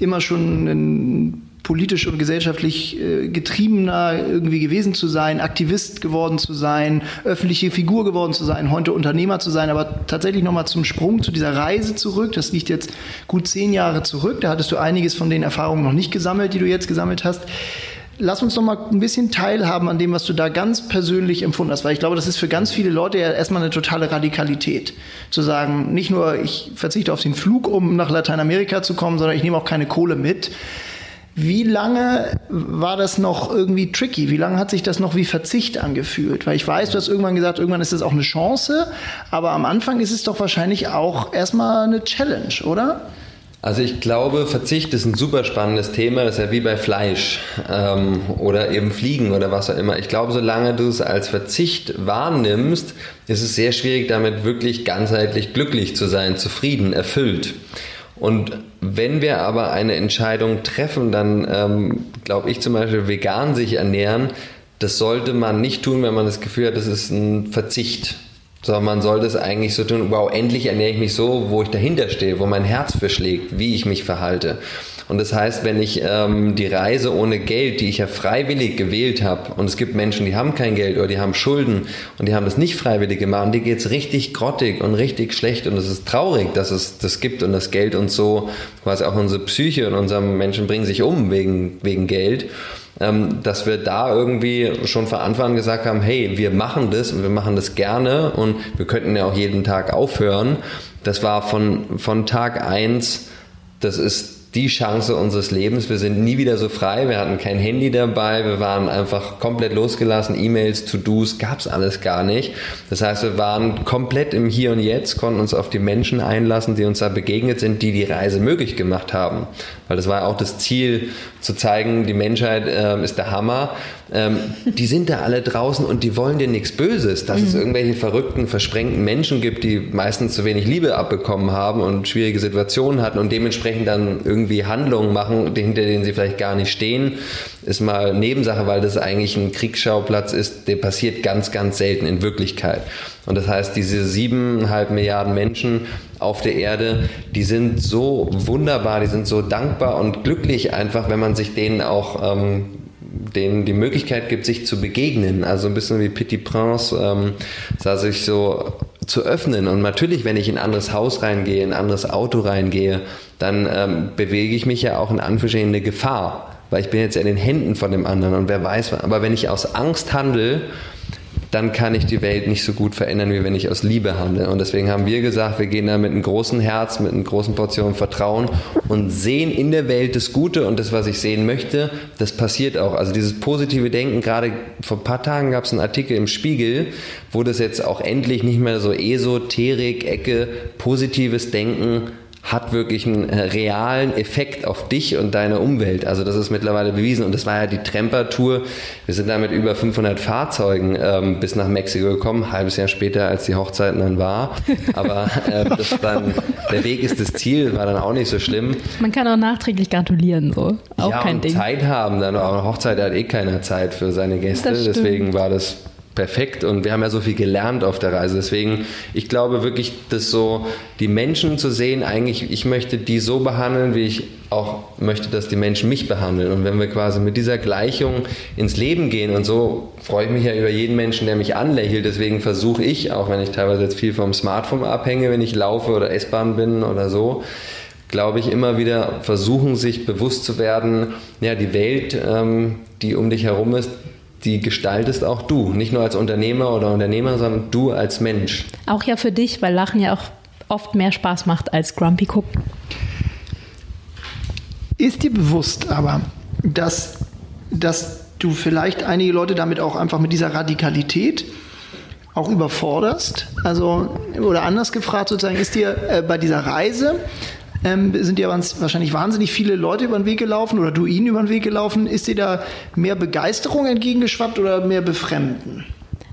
immer schon ein politisch und gesellschaftlich äh, getriebener irgendwie gewesen zu sein, Aktivist geworden zu sein, öffentliche Figur geworden zu sein, heute Unternehmer zu sein, aber tatsächlich nochmal zum Sprung zu dieser Reise zurück. Das liegt jetzt gut zehn Jahre zurück. Da hattest du einiges von den Erfahrungen noch nicht gesammelt, die du jetzt gesammelt hast. Lass uns noch mal ein bisschen teilhaben an dem, was du da ganz persönlich empfunden hast, weil ich glaube, das ist für ganz viele Leute ja erstmal eine totale Radikalität. Zu sagen, nicht nur ich verzichte auf den Flug, um nach Lateinamerika zu kommen, sondern ich nehme auch keine Kohle mit. Wie lange war das noch irgendwie tricky? Wie lange hat sich das noch wie Verzicht angefühlt? Weil ich weiß, du hast irgendwann gesagt, irgendwann ist das auch eine Chance, aber am Anfang ist es doch wahrscheinlich auch erstmal eine Challenge, oder? Also ich glaube, Verzicht ist ein super spannendes Thema. Das ist ja wie bei Fleisch ähm, oder eben Fliegen oder was auch immer. Ich glaube, solange du es als Verzicht wahrnimmst, ist es sehr schwierig, damit wirklich ganzheitlich glücklich zu sein, zufrieden, erfüllt. Und wenn wir aber eine Entscheidung treffen, dann ähm, glaube ich zum Beispiel vegan sich ernähren, das sollte man nicht tun, wenn man das Gefühl hat, das ist ein Verzicht. Sondern man sollte es eigentlich so tun, wow, endlich ernähre ich mich so, wo ich dahinter stehe, wo mein Herz verschlägt, wie ich mich verhalte. Und das heißt, wenn ich ähm, die Reise ohne Geld, die ich ja freiwillig gewählt habe, und es gibt Menschen, die haben kein Geld oder die haben Schulden und die haben das nicht freiwillig gemacht und die geht's richtig grottig und richtig schlecht und es ist traurig, dass es das gibt und das Geld uns so, quasi auch unsere Psyche und unsere Menschen bringen sich um wegen, wegen Geld ähm, dass wir da irgendwie schon von Anfang an gesagt haben, hey, wir machen das und wir machen das gerne und wir könnten ja auch jeden Tag aufhören. Das war von, von Tag eins das ist die Chance unseres Lebens. Wir sind nie wieder so frei. Wir hatten kein Handy dabei. Wir waren einfach komplett losgelassen. E-Mails, To-Dos gab's alles gar nicht. Das heißt, wir waren komplett im Hier und Jetzt, konnten uns auf die Menschen einlassen, die uns da begegnet sind, die die Reise möglich gemacht haben. Weil das war auch das Ziel, zu zeigen, die Menschheit äh, ist der Hammer. Ähm, die sind da alle draußen und die wollen dir nichts Böses. Dass mhm. es irgendwelche verrückten, versprengten Menschen gibt, die meistens zu wenig Liebe abbekommen haben und schwierige Situationen hatten und dementsprechend dann irgendwie Handlungen machen, hinter denen sie vielleicht gar nicht stehen, ist mal Nebensache, weil das eigentlich ein Kriegsschauplatz ist, der passiert ganz, ganz selten in Wirklichkeit. Und das heißt, diese siebeneinhalb Milliarden Menschen auf der Erde, die sind so wunderbar, die sind so dankbar und glücklich einfach, wenn man sich denen auch ähm, denen die Möglichkeit gibt, sich zu begegnen. Also ein bisschen wie Petit Prince, ähm, sah sich so zu öffnen. Und natürlich, wenn ich in ein anderes Haus reingehe, in ein anderes Auto reingehe, dann ähm, bewege ich mich ja auch in eine Gefahr. Weil ich bin jetzt in den Händen von dem anderen und wer weiß, aber wenn ich aus Angst handle, dann kann ich die Welt nicht so gut verändern, wie wenn ich aus Liebe handle. Und deswegen haben wir gesagt, wir gehen da mit einem großen Herz, mit einer großen Portion Vertrauen und sehen in der Welt das Gute und das, was ich sehen möchte, das passiert auch. Also dieses positive Denken, gerade vor ein paar Tagen gab es einen Artikel im Spiegel, wo das jetzt auch endlich nicht mehr so Esoterik, Ecke, positives Denken hat wirklich einen äh, realen Effekt auf dich und deine Umwelt. Also das ist mittlerweile bewiesen und das war ja die Tremper-Tour. Wir sind da mit über 500 Fahrzeugen ähm, bis nach Mexiko gekommen, ein halbes Jahr später, als die Hochzeiten dann war. Aber äh, (laughs) dann, der Weg ist das Ziel, war dann auch nicht so schlimm. Man kann auch nachträglich gratulieren, so. Auch ja, kein und Ding. Zeit haben, dann auch eine Hochzeit hat eh keiner Zeit für seine Gäste. Deswegen war das perfekt und wir haben ja so viel gelernt auf der Reise. Deswegen, ich glaube wirklich, dass so die Menschen zu sehen, eigentlich, ich möchte die so behandeln, wie ich auch möchte, dass die Menschen mich behandeln. Und wenn wir quasi mit dieser Gleichung ins Leben gehen und so freue ich mich ja über jeden Menschen, der mich anlächelt. Deswegen versuche ich, auch wenn ich teilweise jetzt viel vom Smartphone abhänge, wenn ich laufe oder S-Bahn bin oder so, glaube ich, immer wieder versuchen, sich bewusst zu werden, ja, die Welt, ähm, die um dich herum ist, die gestaltest auch du. Nicht nur als Unternehmer oder Unternehmer, sondern du als Mensch. Auch ja für dich, weil Lachen ja auch oft mehr Spaß macht als Grumpy gucken. Ist dir bewusst aber, dass, dass du vielleicht einige Leute damit auch einfach mit dieser Radikalität auch überforderst? Also, oder anders gefragt sozusagen, ist dir äh, bei dieser Reise ähm, sind ja wahrscheinlich wahnsinnig viele Leute über den Weg gelaufen oder du ihnen über den Weg gelaufen. Ist dir da mehr Begeisterung entgegengeschwappt oder mehr Befremden?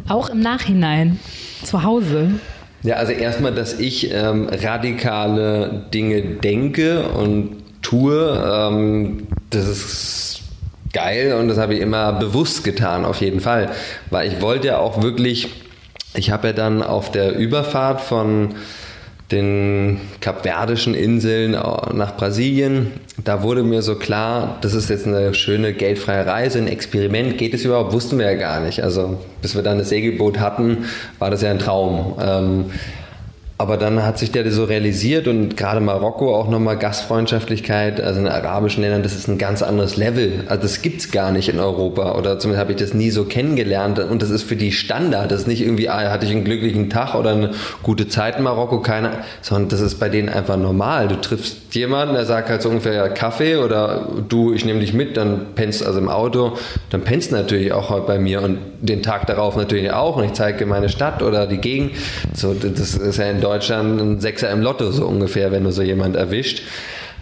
Auch im Nachhinein, zu Hause. Ja, also erstmal, dass ich ähm, radikale Dinge denke und tue, ähm, das ist geil und das habe ich immer bewusst getan, auf jeden Fall. Weil ich wollte ja auch wirklich, ich habe ja dann auf der Überfahrt von den kapverdischen Inseln nach Brasilien. Da wurde mir so klar, das ist jetzt eine schöne geldfreie Reise, ein Experiment. Geht es überhaupt? Wussten wir ja gar nicht. Also bis wir dann das Segelboot hatten, war das ja ein Traum. Ähm, aber dann hat sich der so realisiert und gerade Marokko auch nochmal Gastfreundschaftlichkeit, also in arabischen Ländern, das ist ein ganz anderes Level. Also das gibt's gar nicht in Europa oder zumindest habe ich das nie so kennengelernt und das ist für die Standard. Das ist nicht irgendwie, ah, hatte ich einen glücklichen Tag oder eine gute Zeit in Marokko, keiner, sondern das ist bei denen einfach normal. Du triffst jemanden, der sagt halt so ungefähr Kaffee oder du, ich nehme dich mit, dann pennst also im Auto, dann pennst du natürlich auch heute bei mir und den Tag darauf natürlich auch und ich zeige meine Stadt oder die Gegend. So, das ist ja in Deutschland ein Sechser im Lotto so ungefähr, wenn du so jemand erwischt.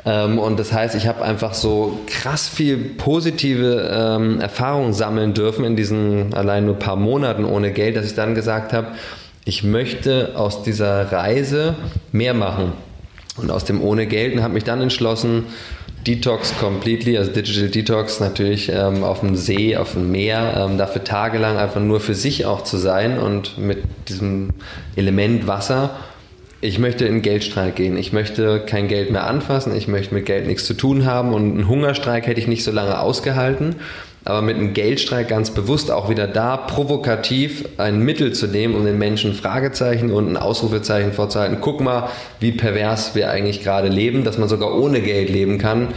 Ähm, und das heißt, ich habe einfach so krass viel positive ähm, Erfahrungen sammeln dürfen in diesen allein nur paar Monaten ohne Geld, dass ich dann gesagt habe, ich möchte aus dieser Reise mehr machen. Und aus dem ohne Geld und habe mich dann entschlossen, Detox completely, also Digital Detox natürlich ähm, auf dem See, auf dem Meer, ähm, dafür tagelang einfach nur für sich auch zu sein und mit diesem Element Wasser. Ich möchte in Geldstreik gehen. Ich möchte kein Geld mehr anfassen. Ich möchte mit Geld nichts zu tun haben. Und einen Hungerstreik hätte ich nicht so lange ausgehalten aber mit einem Geldstreik ganz bewusst auch wieder da provokativ ein Mittel zu nehmen, um den Menschen Fragezeichen und ein Ausrufezeichen vorzuhalten. Guck mal, wie pervers wir eigentlich gerade leben, dass man sogar ohne Geld leben kann,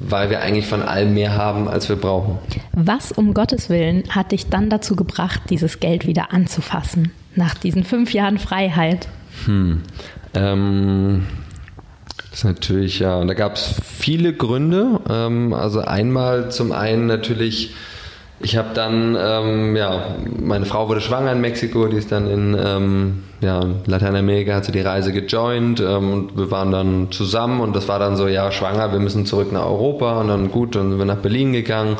weil wir eigentlich von allem mehr haben, als wir brauchen. Was um Gottes Willen hat dich dann dazu gebracht, dieses Geld wieder anzufassen, nach diesen fünf Jahren Freiheit? Hm. Ähm Das ist natürlich, ja, und da gab es viele Gründe. Ähm, also einmal zum einen natürlich, ich habe dann, ähm, ja, meine Frau wurde schwanger in Mexiko, die ist dann in ähm, ja, Lateinamerika, hat sie die Reise gejoint ähm, und wir waren dann zusammen und das war dann so, ja, schwanger, wir müssen zurück nach Europa und dann gut, dann sind wir nach Berlin gegangen.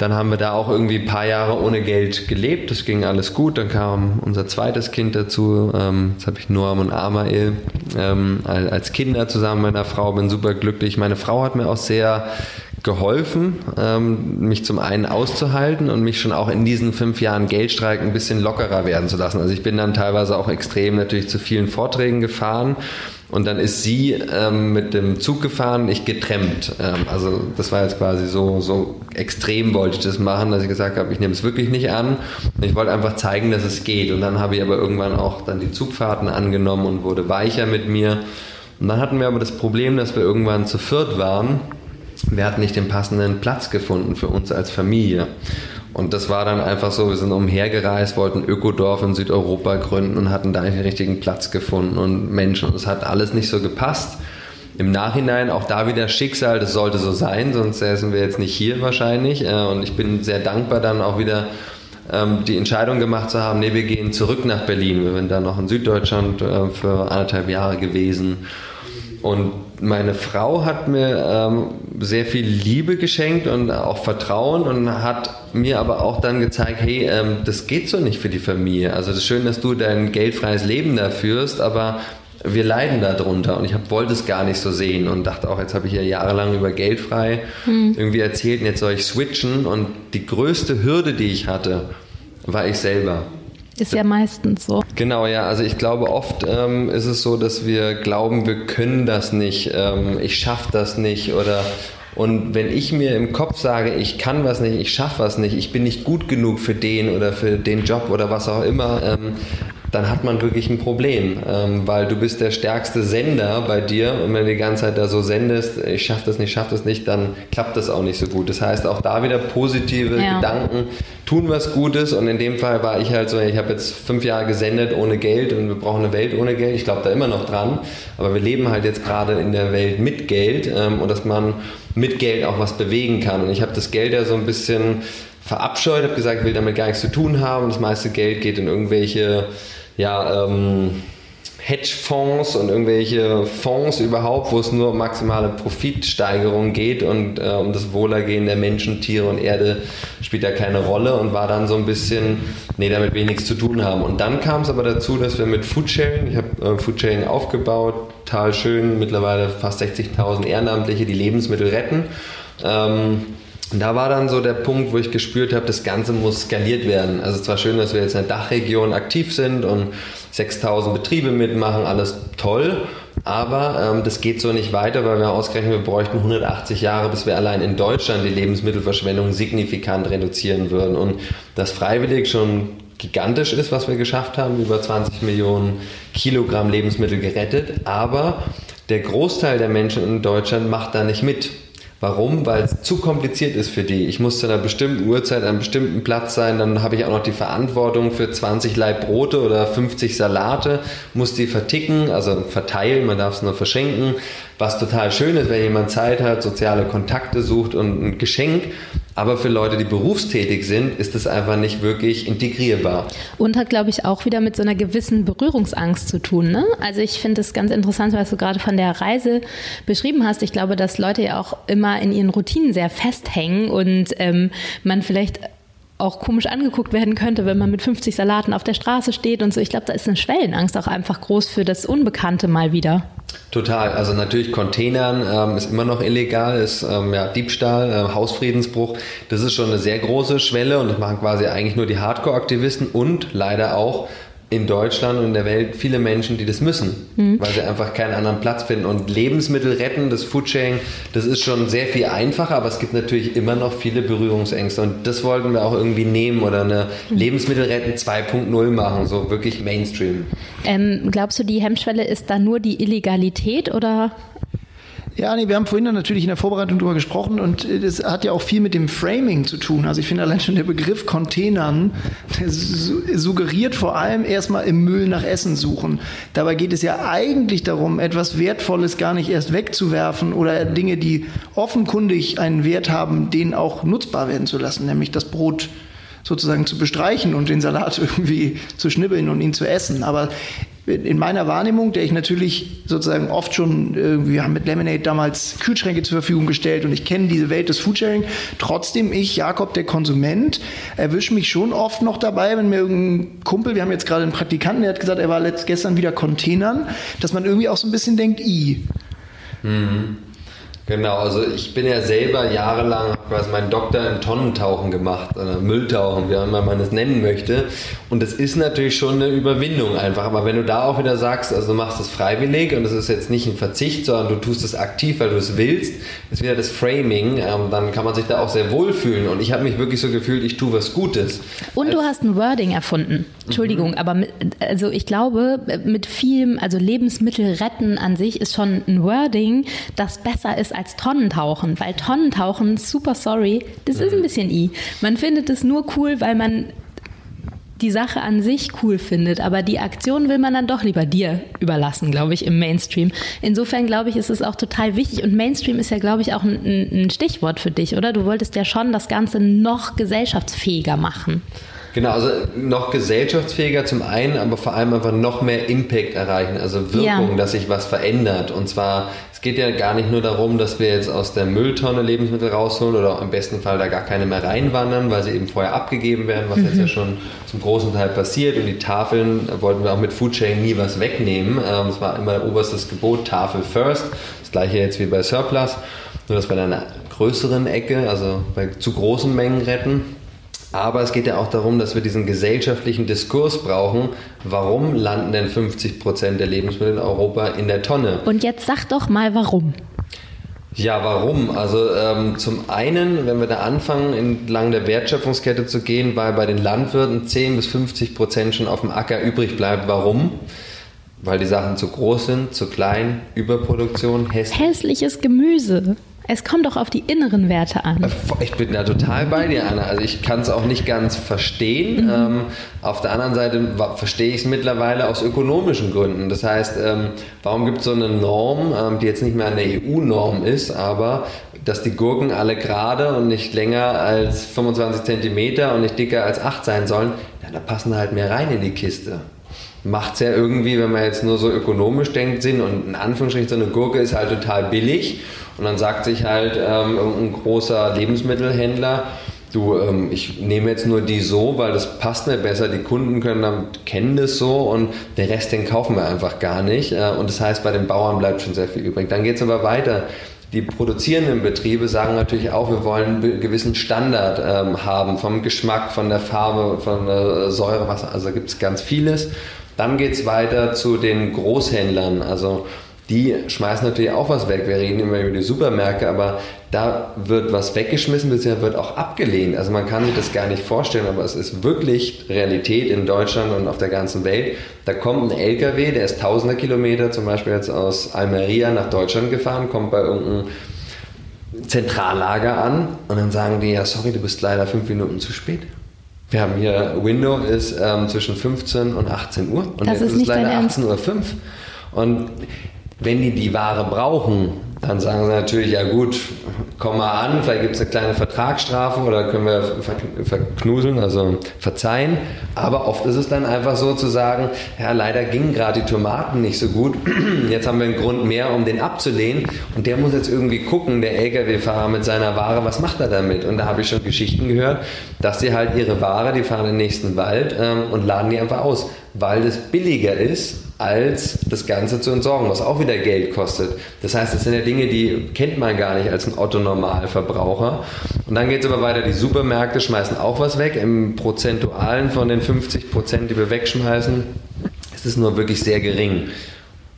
Dann haben wir da auch irgendwie ein paar Jahre ohne Geld gelebt. Das ging alles gut. Dann kam unser zweites Kind dazu. Ähm, jetzt habe ich Noam und Amael ähm, als Kinder zusammen mit meiner Frau. Bin super glücklich. Meine Frau hat mir auch sehr geholfen, ähm, mich zum einen auszuhalten und mich schon auch in diesen fünf Jahren Geldstreik ein bisschen lockerer werden zu lassen. Also ich bin dann teilweise auch extrem natürlich zu vielen Vorträgen gefahren und dann ist sie ähm, mit dem Zug gefahren, ich getrennt. Ähm, also das war jetzt quasi so, so extrem wollte ich das machen, dass ich gesagt habe, ich nehme es wirklich nicht an. Ich wollte einfach zeigen, dass es geht. Und dann habe ich aber irgendwann auch dann die Zugfahrten angenommen und wurde weicher mit mir. Und dann hatten wir aber das Problem, dass wir irgendwann zu viert waren. Wir hatten nicht den passenden Platz gefunden für uns als Familie. Und das war dann einfach so, wir sind umhergereist, wollten Ökodorf in Südeuropa gründen und hatten da den richtigen Platz gefunden und Menschen. Und es hat alles nicht so gepasst. Im Nachhinein auch da wieder Schicksal, das sollte so sein, sonst säßen wir jetzt nicht hier wahrscheinlich. Äh, und ich bin sehr dankbar dann auch wieder ähm, die Entscheidung gemacht zu haben, nee, wir gehen zurück nach Berlin. Wir sind dann noch in Süddeutschland äh, für anderthalb Jahre gewesen. Und meine Frau hat mir ähm, sehr viel Liebe geschenkt und auch Vertrauen und hat mir aber auch dann gezeigt, hey, ähm, das geht so nicht für die Familie. Also das ist schön, dass du dein geldfreies Leben da führst, aber wir leiden darunter und ich hab, wollte es gar nicht so sehen und dachte auch, jetzt habe ich ja jahrelang über geldfrei hm. irgendwie erzählt und jetzt soll ich switchen und die größte Hürde, die ich hatte, war ich selber. Ist ja meistens so. Genau, ja. Also ich glaube, oft ähm, ist es so, dass wir glauben, wir können das nicht, ähm, ich schaffe das nicht oder und wenn ich mir im Kopf sage, ich kann was nicht, ich schaffe was nicht, ich bin nicht gut genug für den oder für den Job oder was auch immer, ähm, dann hat man wirklich ein Problem, ähm, weil du bist der stärkste Sender bei dir und wenn du die ganze Zeit da so sendest, ich schaffe das nicht, schaffe das nicht, dann klappt das auch nicht so gut. Das heißt, auch da wieder positive ja. Gedanken, tun was Gutes und in dem Fall war ich halt so, ich habe jetzt fünf Jahre gesendet ohne Geld und wir brauchen eine Welt ohne Geld. Ich glaube da immer noch dran, aber wir leben halt jetzt gerade in der Welt mit Geld ähm, und dass man mit Geld auch was bewegen kann. Und ich habe das Geld ja so ein bisschen verabscheut, habe gesagt, ich will damit gar nichts zu tun haben. Das meiste Geld geht in irgendwelche ja, ähm, Hedgefonds und irgendwelche Fonds überhaupt, wo es nur um maximale Profitsteigerung geht und äh, um das Wohlergehen der Menschen, Tiere und Erde spielt da keine Rolle und war dann so ein bisschen, nee, damit will ich nichts zu tun haben. Und dann kam es aber dazu, dass wir mit Foodsharing, ich habe äh, Foodsharing aufgebaut, total schön, mittlerweile fast 60.000 Ehrenamtliche, die Lebensmittel retten. Ähm, und da war dann so der Punkt, wo ich gespürt habe, das Ganze muss skaliert werden. Also zwar schön, dass wir jetzt in der Dachregion aktiv sind und 6000 Betriebe mitmachen, alles toll, aber ähm, das geht so nicht weiter, weil wir ausgerechnet, wir bräuchten 180 Jahre, bis wir allein in Deutschland die Lebensmittelverschwendung signifikant reduzieren würden. Und das freiwillig schon gigantisch ist, was wir geschafft haben, über 20 Millionen Kilogramm Lebensmittel gerettet, aber der Großteil der Menschen in Deutschland macht da nicht mit. Warum? Weil es zu kompliziert ist für die. Ich muss zu einer bestimmten Uhrzeit an einem bestimmten Platz sein, dann habe ich auch noch die Verantwortung für 20 Laib Brote oder 50 Salate, muss die verticken, also verteilen, man darf es nur verschenken. Was total schön ist, wenn jemand Zeit hat, soziale Kontakte sucht und ein Geschenk. Aber für Leute, die berufstätig sind, ist es einfach nicht wirklich integrierbar. Und hat, glaube ich, auch wieder mit so einer gewissen Berührungsangst zu tun. Ne? Also ich finde es ganz interessant, was du gerade von der Reise beschrieben hast. Ich glaube, dass Leute ja auch immer in ihren Routinen sehr festhängen und ähm, man vielleicht auch komisch angeguckt werden könnte, wenn man mit 50 Salaten auf der Straße steht und so. Ich glaube, da ist eine Schwellenangst auch einfach groß für das Unbekannte mal wieder. Total. Also natürlich Containern ähm, ist immer noch illegal, ist ähm, ja, Diebstahl, äh, Hausfriedensbruch. Das ist schon eine sehr große Schwelle und das machen quasi eigentlich nur die Hardcore-Aktivisten und leider auch in Deutschland und in der Welt viele Menschen, die das müssen, mhm. weil sie einfach keinen anderen Platz finden. Und Lebensmittel retten, das Foodsharing, das ist schon sehr viel einfacher, aber es gibt natürlich immer noch viele Berührungsängste. Und das wollten wir auch irgendwie nehmen oder eine mhm. Lebensmittel retten 2.0 machen, so wirklich Mainstream. Ähm, glaubst du, die Hemmschwelle ist da nur die Illegalität oder Ja, nee, wir haben vorhin natürlich in der Vorbereitung darüber gesprochen und das hat ja auch viel mit dem Framing zu tun. Also ich finde allein schon der Begriff Containern suggeriert vor allem erstmal im Müll nach Essen suchen. Dabei geht es ja eigentlich darum, etwas Wertvolles gar nicht erst wegzuwerfen oder Dinge, die offenkundig einen Wert haben, den auch nutzbar werden zu lassen, nämlich das Brot sozusagen zu bestreichen und den Salat (laughs) irgendwie zu schnibbeln und ihn zu essen. Aber in meiner Wahrnehmung, der ich natürlich sozusagen oft schon, äh, wir haben mit Lemonade damals Kühlschränke zur Verfügung gestellt und ich kenne diese Welt des Foodsharing. Trotzdem, ich, Jakob, der Konsument, erwische mich schon oft noch dabei, wenn mir irgendein Kumpel, wir haben jetzt gerade einen Praktikanten, der hat gesagt, er war letzt, gestern wieder Containern, dass man irgendwie auch so ein bisschen denkt, i. Mhm. Genau, also ich bin ja selber jahrelang, quasi meinen Doktor in Tonnentauchen gemacht, oder Mülltauchen, wie man es nennen möchte. Und das ist natürlich schon eine Überwindung einfach. Aber wenn du da auch wieder sagst, also du machst es freiwillig und es ist jetzt nicht ein Verzicht, sondern du tust es aktiv, weil du es willst, ist wieder das Framing, ähm, dann kann man sich da auch sehr wohlfühlen. Und ich habe mich wirklich so gefühlt, ich tue was Gutes. Und du hast ein Wording erfunden. Entschuldigung, mhm. aber mit, also ich glaube, mit vielem, also Lebensmittel retten an sich ist schon ein Wording, das besser ist als Tonnentauchen, weil Tonnentauchen, super sorry, das ist ein bisschen i. Man findet es nur cool, weil man die Sache an sich cool findet, aber die Aktion will man dann doch lieber dir überlassen, glaube ich, im Mainstream. Insofern glaube ich, ist es auch total wichtig und Mainstream ist ja, glaube ich, auch ein, ein Stichwort für dich, oder? Du wolltest ja schon das Ganze noch gesellschaftsfähiger machen. Genau, also noch gesellschaftsfähiger zum einen, aber vor allem einfach noch mehr Impact erreichen, also Wirkung, ja. dass sich was verändert. Und zwar, es geht ja gar nicht nur darum, dass wir jetzt aus der Mülltonne Lebensmittel rausholen oder im besten Fall da gar keine mehr reinwandern, weil sie eben vorher abgegeben werden, was mhm. jetzt ja schon zum großen Teil passiert. Und die Tafeln wollten wir auch mit Foodsharing nie was wegnehmen. Ähm, es war immer oberstes Gebot, Tafel first. Das gleiche jetzt wie bei Surplus. Nur, dass wir in einer größeren Ecke, also bei zu großen Mengen retten. Aber es geht ja auch darum, dass wir diesen gesellschaftlichen Diskurs brauchen. Warum landen denn 50 Prozent der Lebensmittel in Europa in der Tonne? Und jetzt sag doch mal warum. Ja, warum? Also ähm, zum einen, wenn wir da anfangen, entlang der Wertschöpfungskette zu gehen, weil bei den Landwirten 10 bis 50 Prozent schon auf dem Acker übrig bleibt. Warum? Weil die Sachen zu groß sind, zu klein, Überproduktion, hässlich. Hässliches Gemüse. Es kommt doch auf die inneren Werte an. Äh, ich bin da total bei dir, Anna. Also ich kann es auch nicht ganz verstehen. Mhm. Ähm, auf der anderen Seite verstehe ich es mittlerweile aus ökonomischen Gründen. Das heißt, ähm, warum gibt es so eine Norm, ähm, die jetzt nicht mehr eine EU-Norm ist, aber dass die Gurken alle gerade und nicht länger als 25 Zentimeter und nicht dicker als 8 sein sollen, ja, da passen halt mehr rein in die Kiste macht es ja irgendwie, wenn man jetzt nur so ökonomisch denkt, Sinn. Und in Anführungsstrichen, so eine Gurke ist halt total billig. Und dann sagt sich halt ähm, ein großer Lebensmittelhändler, du, ähm, ich nehme jetzt nur die so, weil das passt mir besser, die Kunden können damit, kennen das so und der Rest, den kaufen wir einfach gar nicht. Äh, und das heißt, bei den Bauern bleibt schon sehr viel übrig. Dann geht es aber weiter. Die produzierenden Betriebe sagen natürlich auch, wir wollen einen gewissen Standard ähm, haben vom Geschmack, von der Farbe, von der Säure, was, also gibt es ganz vieles. Dann geht es weiter zu den Großhändlern. Also die schmeißen natürlich auch was weg. Wir reden immer über die Supermärkte, aber da wird was weggeschmissen, beziehungsweise wird auch abgelehnt. Also man kann sich das gar nicht vorstellen, aber es ist wirklich Realität in Deutschland und auf der ganzen Welt. Da kommt ein LKW, der ist tausende Kilometer zum Beispiel jetzt aus Almeria nach Deutschland gefahren, kommt bei irgendeinem Zentrallager an und dann sagen die, ja sorry, du bist leider fünf Minuten zu spät. Wir haben hier, Window ist ähm, zwischen 15 und 18 Uhr und das jetzt ist, ist leider 18.05 Uhr. Und wenn die die Ware brauchen, dann sagen sie natürlich, ja gut, komm mal an, vielleicht gibt es eine kleine Vertragsstrafe oder können wir verknuseln, also verzeihen. Aber oft ist es dann einfach so zu sagen, ja, leider gingen gerade die Tomaten nicht so gut. (clears throat) Jetzt haben wir einen Grund mehr, um den abzulehnen. Und der muss jetzt irgendwie gucken, der Lkw-Fahrer mit seiner Ware, was macht er damit? Und da habe ich schon Geschichten gehört, dass sie halt ihre Ware, die fahren in den nächsten Wald ähm, und laden die einfach aus, weil es billiger ist, als das Ganze zu entsorgen, was auch wieder Geld kostet. Das heißt, das sind ja Dinge, die kennt man gar nicht als ein Otto-Normalverbraucher. Und dann geht es aber weiter, die Supermärkte schmeißen auch was weg. Im Prozentualen von den 50 Prozent, die wir wegschmeißen, ist es nur wirklich sehr gering.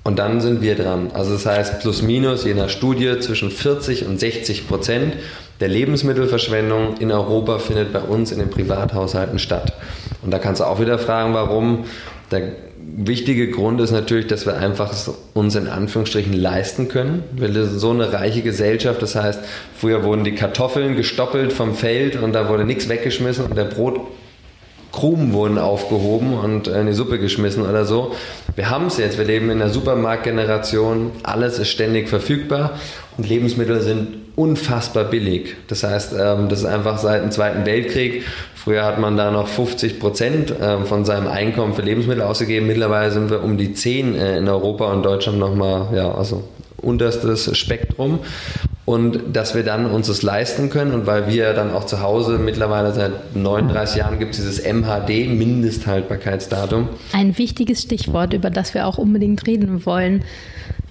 Und dann sind wir dran. Also das heißt, plus minus, je nach Studie, zwischen 40 und 60 Prozent der Lebensmittelverschwendung in Europa findet bei uns in den Privathaushalten statt. Und da kannst du auch wieder fragen, warum. Da wichtige Grund ist natürlich, dass wir einfach uns in Anführungsstrichen leisten können. Wir sind so eine reiche Gesellschaft, das heißt, früher wurden die Kartoffeln gestoppelt vom Feld und da wurde nichts weggeschmissen und der Brotkrumen wurden aufgehoben und in die Suppe geschmissen oder so. Wir haben es jetzt, wir leben in einer Supermarktgeneration, alles ist ständig verfügbar und Lebensmittel sind unfassbar billig. Das heißt, ähm, das ist einfach seit dem Zweiten Weltkrieg Früher hat man da noch 50 Prozent ähm, von seinem Einkommen für Lebensmittel ausgegeben. Mittlerweile sind wir um die 10 äh, in Europa und Deutschland nochmal, ja, also unterstes Spektrum. Und dass wir dann uns das leisten können und weil wir dann auch zu Hause mittlerweile seit 39 Jahren gibt es dieses MHD, Mindesthaltbarkeitsdatum. Ein wichtiges Stichwort, über das wir auch unbedingt reden wollen.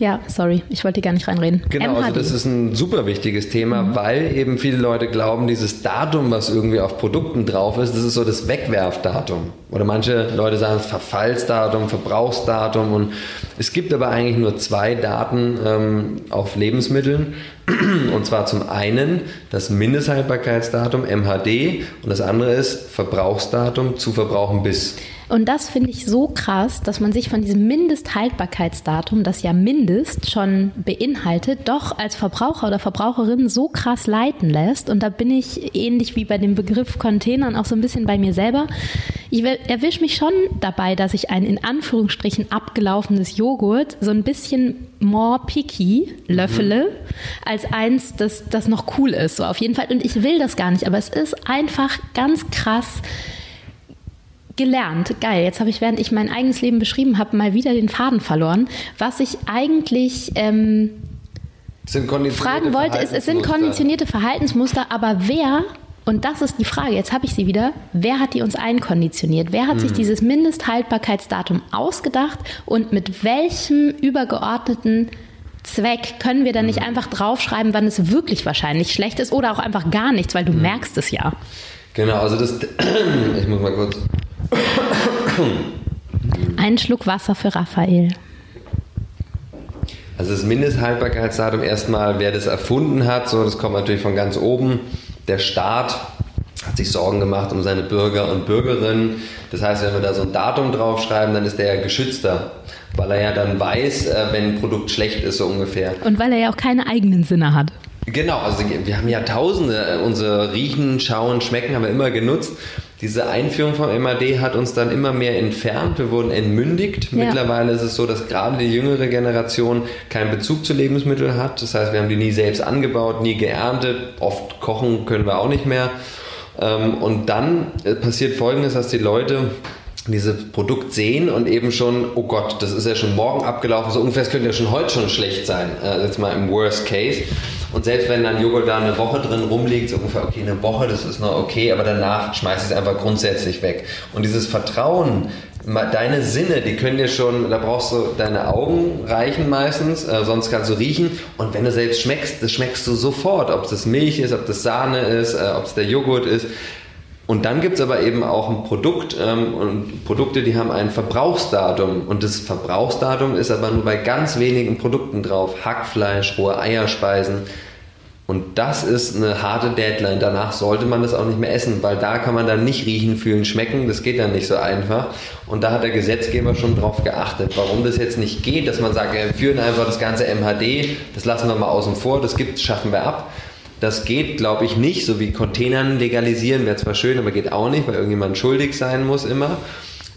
Ja, sorry, ich wollte gar nicht reinreden. Genau, MHD. also das ist ein super wichtiges Thema, mhm. weil eben viele Leute glauben, dieses Datum, was irgendwie auf Produkten drauf ist, das ist so das Wegwerfdatum. Oder manche Leute sagen Verfallsdatum, Verbrauchsdatum. Und es gibt aber eigentlich nur zwei Daten ähm, auf Lebensmitteln. (clears throat) Und zwar zum einen das Mindesthaltbarkeitsdatum MHD und das andere ist Verbrauchsdatum zu verbrauchen bis. Und das finde ich so krass, dass man sich von diesem Mindesthaltbarkeitsdatum, das ja Mindest schon beinhaltet, doch als Verbraucher oder Verbraucherin so krass leiten lässt. Und da bin ich ähnlich wie bei dem Begriff Containern auch so ein bisschen bei mir selber. Ich erwische mich schon dabei, dass ich ein in Anführungsstrichen abgelaufenes Joghurt so ein bisschen more picky löffele, mhm. als eins, das, das noch cool ist. So auf jeden Fall. Und ich will das gar nicht, aber es ist einfach ganz krass gelernt. Geil, jetzt habe ich, während ich mein eigenes Leben beschrieben habe, mal wieder den Faden verloren. Was ich eigentlich ähm, fragen wollte, ist, es sind konditionierte Verhaltensmuster, aber wer, und das ist die Frage, jetzt habe ich sie wieder, wer hat die uns einkonditioniert? Wer hat hm. sich dieses Mindesthaltbarkeitsdatum ausgedacht und mit welchem übergeordneten Zweck können wir dann nicht hm. einfach draufschreiben, wann es wirklich wahrscheinlich schlecht ist oder auch einfach gar nichts, weil du hm. merkst es ja. Genau, also das, (clears throat) ich muss mal kurz (coughs) ein Schluck Wasser für Raphael. Also das Mindesthaltbarkeitsdatum erstmal, wer das erfunden hat, so das kommt natürlich von ganz oben. Der Staat hat sich Sorgen gemacht um seine Bürger und Bürgerinnen. Das heißt, wenn wir da so ein Datum draufschreiben, dann ist der ja geschützter, weil er ja dann weiß, äh, wenn ein Produkt schlecht ist, so ungefähr. Und weil er ja auch keine eigenen Sinne hat. Genau, also wir haben ja tausende, äh, unsere Riechen, Schauen, Schmecken haben wir immer genutzt diese Einführung vom MAD hat uns dann immer mehr entfernt. Wir wurden entmündigt. Ja. Mittlerweile ist es so, dass gerade die jüngere Generation keinen Bezug zu Lebensmitteln hat. Das heißt, wir haben die nie selbst angebaut, nie geerntet. Oft kochen können wir auch nicht mehr. Ähm, und dann äh, passiert Folgendes, dass die Leute dieses Produkt sehen und eben schon, oh Gott, das ist ja schon morgen abgelaufen, so ungefähr, es könnte ja schon heute schon schlecht sein, äh, jetzt mal im Worst Case. Und selbst wenn dann Joghurt da eine Woche drin rumliegt, so ungefähr, okay, eine Woche, das ist noch okay, aber danach schmeiß ich es einfach grundsätzlich weg. Und dieses Vertrauen, deine Sinne, die können dir schon, da brauchst du deine Augen reichen meistens, äh, sonst kannst du riechen. Und wenn du selbst schmeckst, das schmeckst du sofort, ob das Milch ist, ob das Sahne ist, äh, ob es der Joghurt ist. Und dann gibt es aber eben auch ein Produkt ähm, und Produkte, die haben ein Verbrauchsdatum. Und das Verbrauchsdatum ist aber nur bei ganz wenigen Produkten drauf. Hackfleisch, rohe Eierspeisen. Und das ist eine harte Deadline. Danach sollte man das auch nicht mehr essen, weil da kann man dann nicht riechen, fühlen, schmecken. Das geht dann nicht so einfach. Und da hat der Gesetzgeber schon drauf geachtet. Warum das jetzt nicht geht, dass man sagt, wir führen einfach das ganze MHD, das lassen wir mal außen vor, das gibt, schaffen wir ab das geht, glaube ich, nicht, so wie Containern legalisieren wäre zwar schön, aber geht auch nicht, weil irgendjemand schuldig sein muss immer.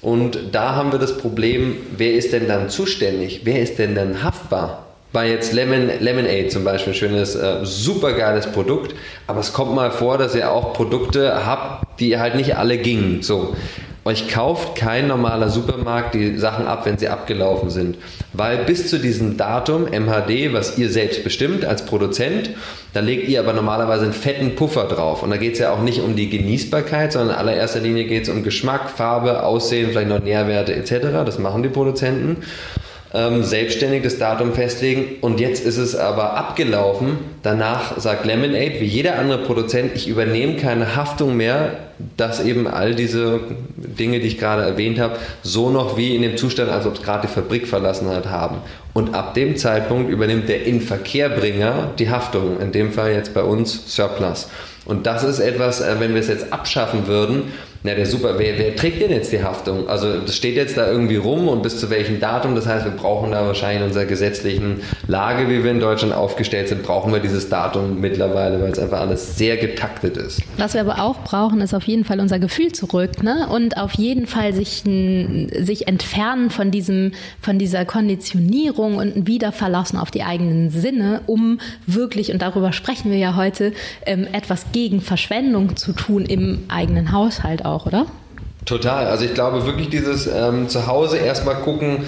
Und da haben wir das Problem, wer ist denn dann zuständig? Wer ist denn dann haftbar? Weil jetzt Lemon, Lemonade zum Beispiel, schönes, äh, super geiles Produkt, aber es kommt mal vor, dass ihr auch Produkte habt, die halt nicht alle gingen. So. Euch kauft kein normaler Supermarkt die Sachen ab, wenn sie abgelaufen sind. Weil bis zu diesem Datum MHD, was ihr selbst bestimmt als Produzent, da legt ihr aber normalerweise einen fetten Puffer drauf. Und da geht es ja auch nicht um die Genießbarkeit, sondern in allererster Linie geht es um Geschmack, Farbe, Aussehen, vielleicht noch Nährwerte etc. Das machen die Produzenten ähm, selbstständig das Datum festlegen und jetzt ist es aber abgelaufen. Danach sagt Lemonade, wie jeder andere Produzent, ich übernehme keine Haftung mehr, dass eben all diese Dinge, die ich gerade erwähnt habe, so noch wie in dem Zustand, als ob es gerade die Fabrik verlassen hat, haben. Und ab dem Zeitpunkt übernimmt der Inverkehrbringer die Haftung, in dem Fall jetzt bei uns Surplus. Und das ist etwas, äh, wenn wir es jetzt abschaffen würden, Na, der super, wer, wer trägt denn jetzt die Haftung? Also das steht jetzt da irgendwie rum und bis zu welchem Datum, das heißt, wir brauchen da wahrscheinlich in unserer gesetzlichen Lage, wie wir in Deutschland aufgestellt sind, brauchen wir dieses Datum mittlerweile, weil es einfach alles sehr getaktet ist. Was wir aber auch brauchen, ist auf jeden Fall unser Gefühl zurück ne? und auf jeden Fall sich, sich entfernen von, diesem, von dieser Konditionierung und ein Wiederverlassen auf die eigenen Sinne, um wirklich, und darüber sprechen wir ja heute, ähm, etwas gegen Verschwendung zu tun im eigenen Haushalt auch, oder? Total. Also ich glaube wirklich dieses ähm, zu Hause erstmal gucken,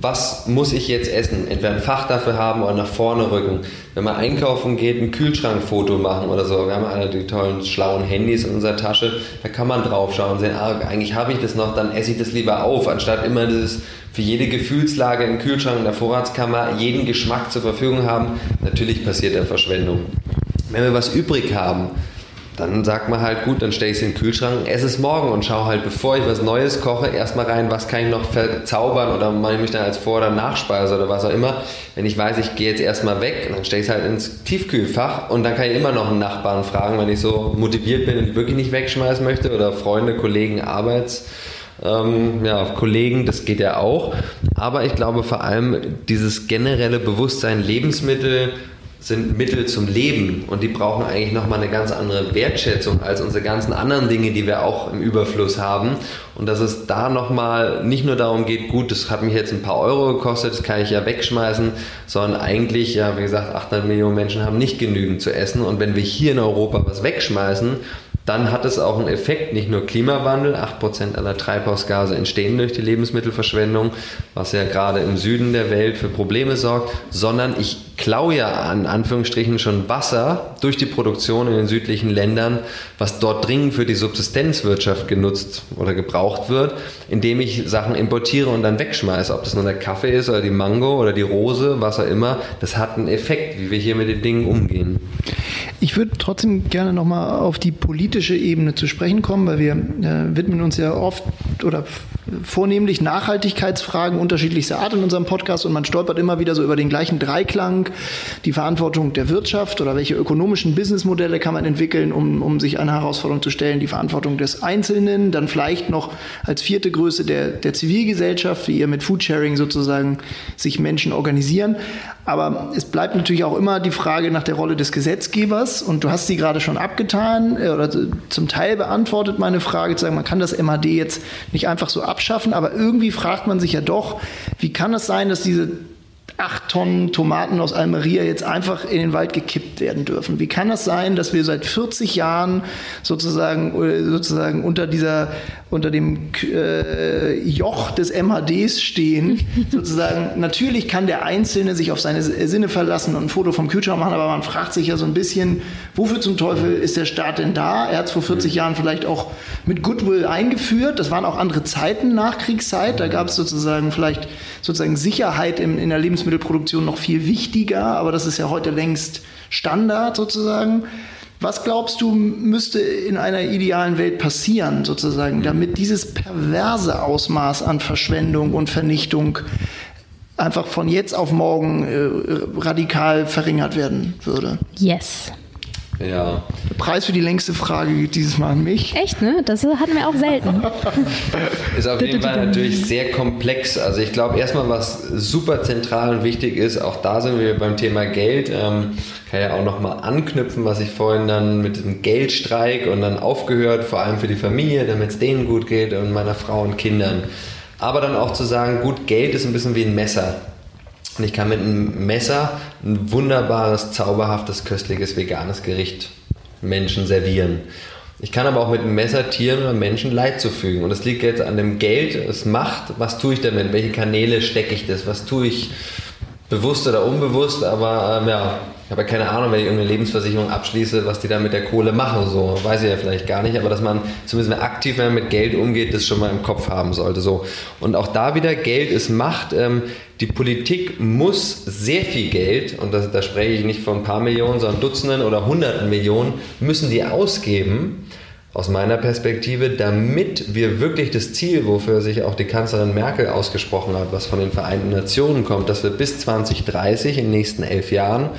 was muss ich jetzt essen? Entweder ein Fach dafür haben oder nach vorne rücken. Wenn man einkaufen geht, ein Kühlschrankfoto machen oder so. Wir haben alle die tollen, schlauen Handys in unserer Tasche. Da kann man drauf schauen und sehen, ah, eigentlich habe ich das noch, dann esse ich das lieber auf, anstatt immer dieses für jede Gefühlslage im Kühlschrank, in der Vorratskammer, jeden Geschmack zur Verfügung haben. Natürlich passiert da Verschwendung. Wenn wir was übrig haben, dann sagt man halt, gut, dann stelle ich es in den Kühlschrank, esse es morgen und schaue halt, bevor ich was Neues koche, erstmal rein, was kann ich noch verzaubern oder mache ich mich dann als Vor- oder Nachspeise oder was auch immer. Wenn ich weiß, ich gehe jetzt erstmal weg, dann stelle ich es halt ins Tiefkühlfach und dann kann ich immer noch einen Nachbarn fragen, wenn ich so motiviert bin und wirklich nicht wegschmeißen möchte oder Freunde, Kollegen, Arbeits. Ähm, ja, Kollegen, das geht ja auch. Aber ich glaube vor allem dieses generelle Bewusstsein, Lebensmittel sind Mittel zum Leben und die brauchen eigentlich nochmal eine ganz andere Wertschätzung als unsere ganzen anderen Dinge, die wir auch im Überfluss haben. Und dass es da nochmal nicht nur darum geht, gut, das hat mich jetzt ein paar Euro gekostet, das kann ich ja wegschmeißen, sondern eigentlich, ja, wie gesagt, 800 Millionen Menschen haben nicht genügend zu essen. Und wenn wir hier in Europa was wegschmeißen, dann hat es auch einen Effekt, nicht nur Klimawandel, 8% aller Treibhausgase entstehen durch die Lebensmittelverschwendung, was ja gerade im Süden der Welt für Probleme sorgt, sondern ich klaue ja an Anführungsstrichen schon Wasser durch die Produktion in den südlichen Ländern, was dort dringend für die Subsistenzwirtschaft genutzt oder gebraucht wird, indem ich Sachen importiere und dann wegschmeiße. Ob das nur der Kaffee ist oder die Mango oder die Rose, was auch immer, das hat einen Effekt, wie wir hier mit den Dingen umgehen. Ich würde trotzdem gerne nochmal auf die politische Ebene zu sprechen kommen, weil wir äh, widmen uns ja oft oder vornehmlich Nachhaltigkeitsfragen unterschiedlichster Art in unserem Podcast und man stolpert immer wieder so über den gleichen Dreiklang, die Verantwortung der Wirtschaft oder welche ökonomischen Businessmodelle kann man entwickeln, um, um sich einer Herausforderung zu stellen, die Verantwortung des Einzelnen, dann vielleicht noch als vierte Größe der, der Zivilgesellschaft, wie ihr mit Foodsharing sozusagen sich Menschen organisieren. Aber es bleibt natürlich auch immer die Frage nach der Rolle des Gesetzgebers und du hast sie gerade schon abgetan äh, oder zum Teil beantwortet meine Frage, zu sagen, man kann das MAD jetzt nicht einfach so abschaffen, aber irgendwie fragt man sich ja doch, wie kann es sein, dass diese acht Tonnen Tomaten aus Almeria jetzt einfach in den Wald gekippt werden dürfen. Wie kann das sein, dass wir seit 40 Jahren sozusagen, äh, sozusagen unter dieser, unter dem äh, Joch des MHDs stehen? (laughs) sozusagen, natürlich kann der Einzelne sich auf seine Sinne verlassen und ein Foto vom Kühlschrank machen, aber man fragt sich ja so ein bisschen, wofür zum Teufel ist der Staat denn da? Er hat es vor 40 Jahren vielleicht auch mit Goodwill eingeführt. Das waren auch andere Zeiten, Nachkriegszeit. Da gab es sozusagen vielleicht sozusagen Sicherheit in, in der Lebensmittelproduktion noch viel wichtiger, aber das ist ja heute längst Standard sozusagen. Was glaubst du, müsste in einer idealen Welt passieren, sozusagen, damit dieses perverse Ausmaß an Verschwendung und Vernichtung einfach von jetzt auf morgen äh, radikal verringert werden würde? Yes. Ja. Preis für die längste Frage geht dieses Mal an mich. Echt, ne? Das hatten wir auch selten. (laughs) ist auf jeden Fall natürlich sehr komplex. Also ich glaube erstmal, was super zentral und wichtig ist, auch da sind wir beim Thema Geld. Ähm, kann ja auch nochmal anknüpfen, was ich vorhin dann mit dem Geldstreik und dann aufgehört, vor allem für die Familie, damit es denen gut geht und meiner Frau und Kindern. Aber dann auch zu sagen, gut, Geld ist ein bisschen wie ein Messer. Und ich kann mit einem Messer ein wunderbares, zauberhaftes, köstliches, veganes Gericht Menschen servieren. Ich kann aber auch mit einem Messer Tieren oder Menschen Leid zufügen. Und das liegt jetzt an dem Geld, es macht, was tue ich damit, welche Kanäle stecke ich das, was tue ich bewusst oder unbewusst, aber ähm, ja, ich habe ja keine Ahnung, wenn ich irgendeine Lebensversicherung abschließe, was die da mit der Kohle machen. So weiß ich ja vielleicht gar nicht, aber dass man zumindest aktiv, wenn man mit Geld umgeht, das schon mal im Kopf haben sollte. So und auch da wieder Geld ist Macht. Ähm, die Politik muss sehr viel Geld und das, da spreche ich nicht von ein paar Millionen, sondern Dutzenden oder Hunderten Millionen müssen die ausgeben aus meiner Perspektive, damit wir wirklich das Ziel, wofür sich auch die Kanzlerin Merkel ausgesprochen hat, was von den Vereinten Nationen kommt, dass wir bis 2030 in den nächsten elf Jahren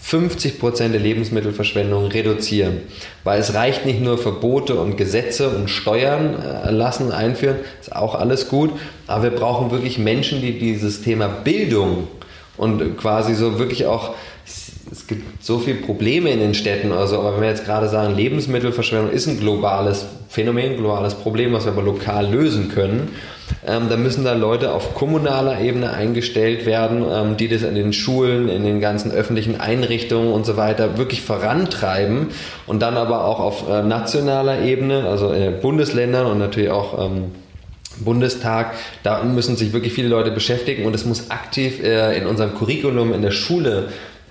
50 Prozent der Lebensmittelverschwendung reduzieren. Weil es reicht nicht nur Verbote und Gesetze und Steuern erlassen, äh, einführen, ist auch alles gut, aber wir brauchen wirklich Menschen, die dieses Thema Bildung und quasi so wirklich auch es gibt so viele Probleme in den Städten, also, aber wenn wir jetzt gerade sagen, Lebensmittelverschwendung ist ein globales Phänomen, globales Problem, was wir aber lokal lösen können, ähm, dann müssen da Leute auf kommunaler Ebene eingestellt werden, ähm, die das in den Schulen, in den ganzen öffentlichen Einrichtungen und so weiter wirklich vorantreiben und dann aber auch auf äh, nationaler Ebene, also in den Bundesländern und natürlich auch ähm, Bundestag, da müssen sich wirklich viele Leute beschäftigen und es muss aktiv äh, in unserem Curriculum in der Schule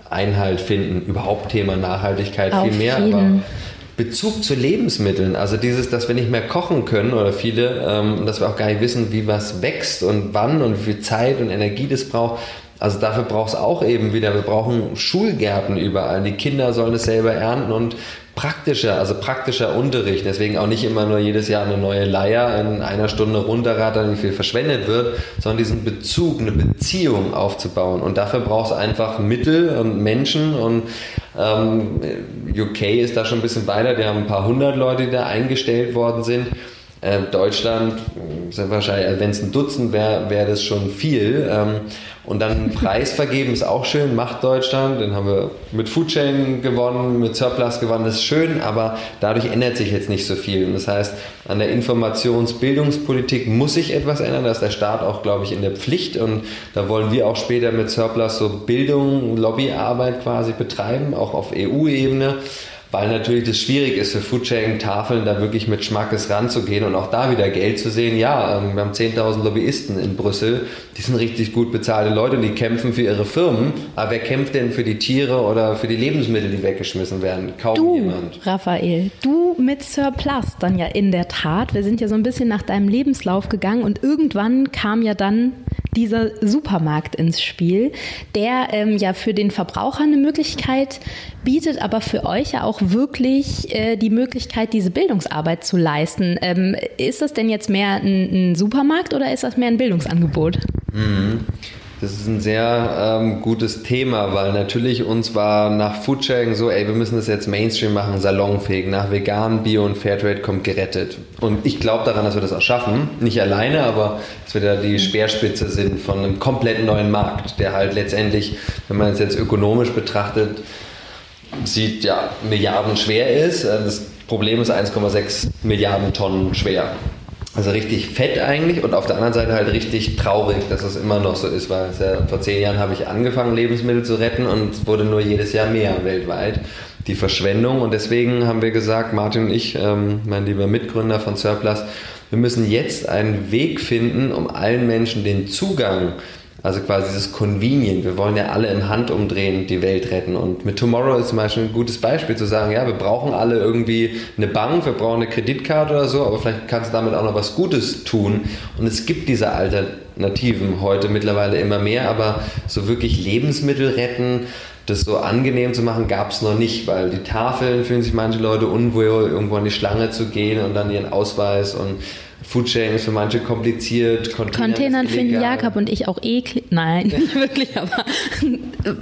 Einhalt finden. Überhaupt Thema Nachhaltigkeit Auf viel mehr, jeden. aber Bezug zu Lebensmitteln, also dieses, dass wir nicht mehr kochen können oder viele, ähm, dass wir auch gar nicht wissen, wie was wächst und wann und wie viel Zeit und Energie das braucht. Also dafür braucht es auch eben wieder, wir brauchen Schulgärten überall. Die Kinder sollen es selber ernten und praktischer, also praktischer Unterricht. Deswegen auch nicht immer nur jedes Jahr eine neue Leier in einer Stunde runterrattern, wie viel verschwendet wird, sondern diesen Bezug, eine Beziehung aufzubauen. Und dafür braucht es einfach Mittel und Menschen und ähm, UK ist da schon ein bisschen weiter. Die haben ein paar hundert Leute, die da eingestellt worden sind. Äh, Deutschland sind wahrscheinlich, also wenn es ein Dutzend wäre, wäre das schon viel. Ähm, und dann (laughs) Preis vergeben ist auch schön, macht Deutschland. Den haben wir mit Foodchain gewonnen, mit Surplus gewonnen, das ist schön, aber dadurch ändert sich jetzt nicht so viel. Und das heißt, an der Informationsbildungspolitik muss sich etwas ändern. Da ist der Staat auch, glaube ich, in der Pflicht. Und da wollen wir auch später mit Surplus so Bildung, Lobbyarbeit quasi betreiben, auch auf EU-Ebene weil natürlich das schwierig ist für Foodsharing-Tafeln da wirklich mit Schmackes ranzugehen und auch da wieder Geld zu sehen. Ja, ähm, wir haben 10.000 Lobbyisten in Brüssel, die sind richtig gut bezahlte Leute, die kämpfen für ihre Firmen, aber wer kämpft denn für die Tiere oder für die Lebensmittel, die weggeschmissen werden? Kaum du, jemand. Raphael, du mit Surplus dann ja in der Tat. Wir sind ja so ein bisschen nach deinem Lebenslauf gegangen und irgendwann kam ja dann dieser Supermarkt ins Spiel, der ähm, ja für den Verbraucher eine Möglichkeit bietet, aber für euch ja auch wirklich äh, die Möglichkeit, diese Bildungsarbeit zu leisten. Ähm, ist das denn jetzt mehr ein, ein, Supermarkt oder ist das mehr ein Bildungsangebot? Mhm. Das ist ein sehr ähm, gutes Thema, weil natürlich uns war nach Foodsharing so, ey, wir müssen das jetzt Mainstream machen, salonfähig, nach vegan, Bio und Fairtrade kommt gerettet. Und ich glaube daran, dass wir das auch schaffen. Nicht alleine, aber dass wir da die Speerspitze sind von einem komplett neuen Markt, der halt letztendlich, wenn man es jetzt ökonomisch betrachtet, sieht, ja, Milliarden schwer ist. Das Problem ist 1,6 Milliarden Tonnen schwer. Also richtig fett eigentlich und auf der anderen Seite halt richtig traurig, dass es immer noch so ist, weil ja, vor zehn Jahren habe ich angefangen, Lebensmittel zu retten und es wurde nur jedes Jahr mehr weltweit. Die Verschwendung und deswegen haben wir gesagt, Martin und ich, ähm, mein lieber Mitgründer von Surplus, wir müssen jetzt einen Weg finden, um allen Menschen den Zugang also quasi dieses Convenient. Wir wollen ja alle im Handumdrehen die Welt retten. Und mit Tomorrow ist zum Beispiel ein gutes Beispiel zu sagen, ja, wir brauchen alle irgendwie eine Bank, wir brauchen eine Kreditkarte oder so, aber vielleicht kannst du damit auch noch was Gutes tun. Und es gibt diese Alternativen heute mittlerweile immer mehr, aber so wirklich Lebensmittel retten, das so angenehm zu machen, gab es noch nicht, weil die Tafeln fühlen sich manche Leute unwohl, irgendwo an die Schlange zu gehen und dann ihren Ausweis und Foodsharing ist für manche kompliziert. Containern, Containern finden Jakob und ich auch eklig. Nein, nicht (laughs) (laughs) wirklich, aber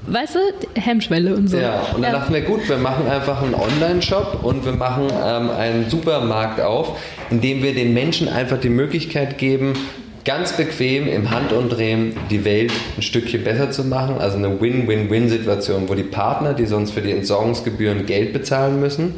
weißt du, Hemmschwelle und so. Ja, und dann ja. dachten wir, gut, wir machen einfach einen Online-Shop und wir machen ähm, einen Supermarkt auf, in dem wir den Menschen einfach die Möglichkeit geben, ganz bequem im Handumdrehen die Welt ein Stückchen besser zu machen. Also eine Win-Win-Win-Situation, wo die Partner, die sonst für die Entsorgungsgebühren Geld bezahlen müssen,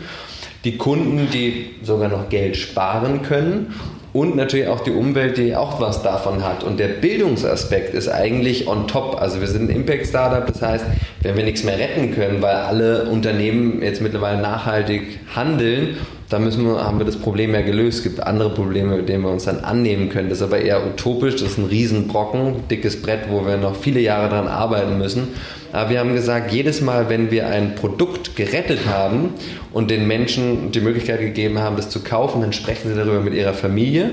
die Kunden, die sogar noch Geld sparen können und natürlich auch die Umwelt, die auch was davon hat. Und der Bildungsaspekt ist eigentlich on top. Also wir sind ein Impact-Startup, das heißt, wenn wir nichts mehr retten können, weil alle Unternehmen jetzt mittlerweile nachhaltig handeln, dann müssen wir, haben wir das Problem ja gelöst. Es gibt andere Probleme, mit denen wir uns dann annehmen können. Das ist aber eher utopisch, das ist ein Riesenbrocken, dickes Brett, wo wir noch viele Jahre daran arbeiten müssen. Aber wir haben gesagt, jedes Mal, wenn wir ein Produkt gerettet haben und den Menschen die Möglichkeit gegeben haben, das zu kaufen, dann sprechen sie darüber mit ihrer Familie.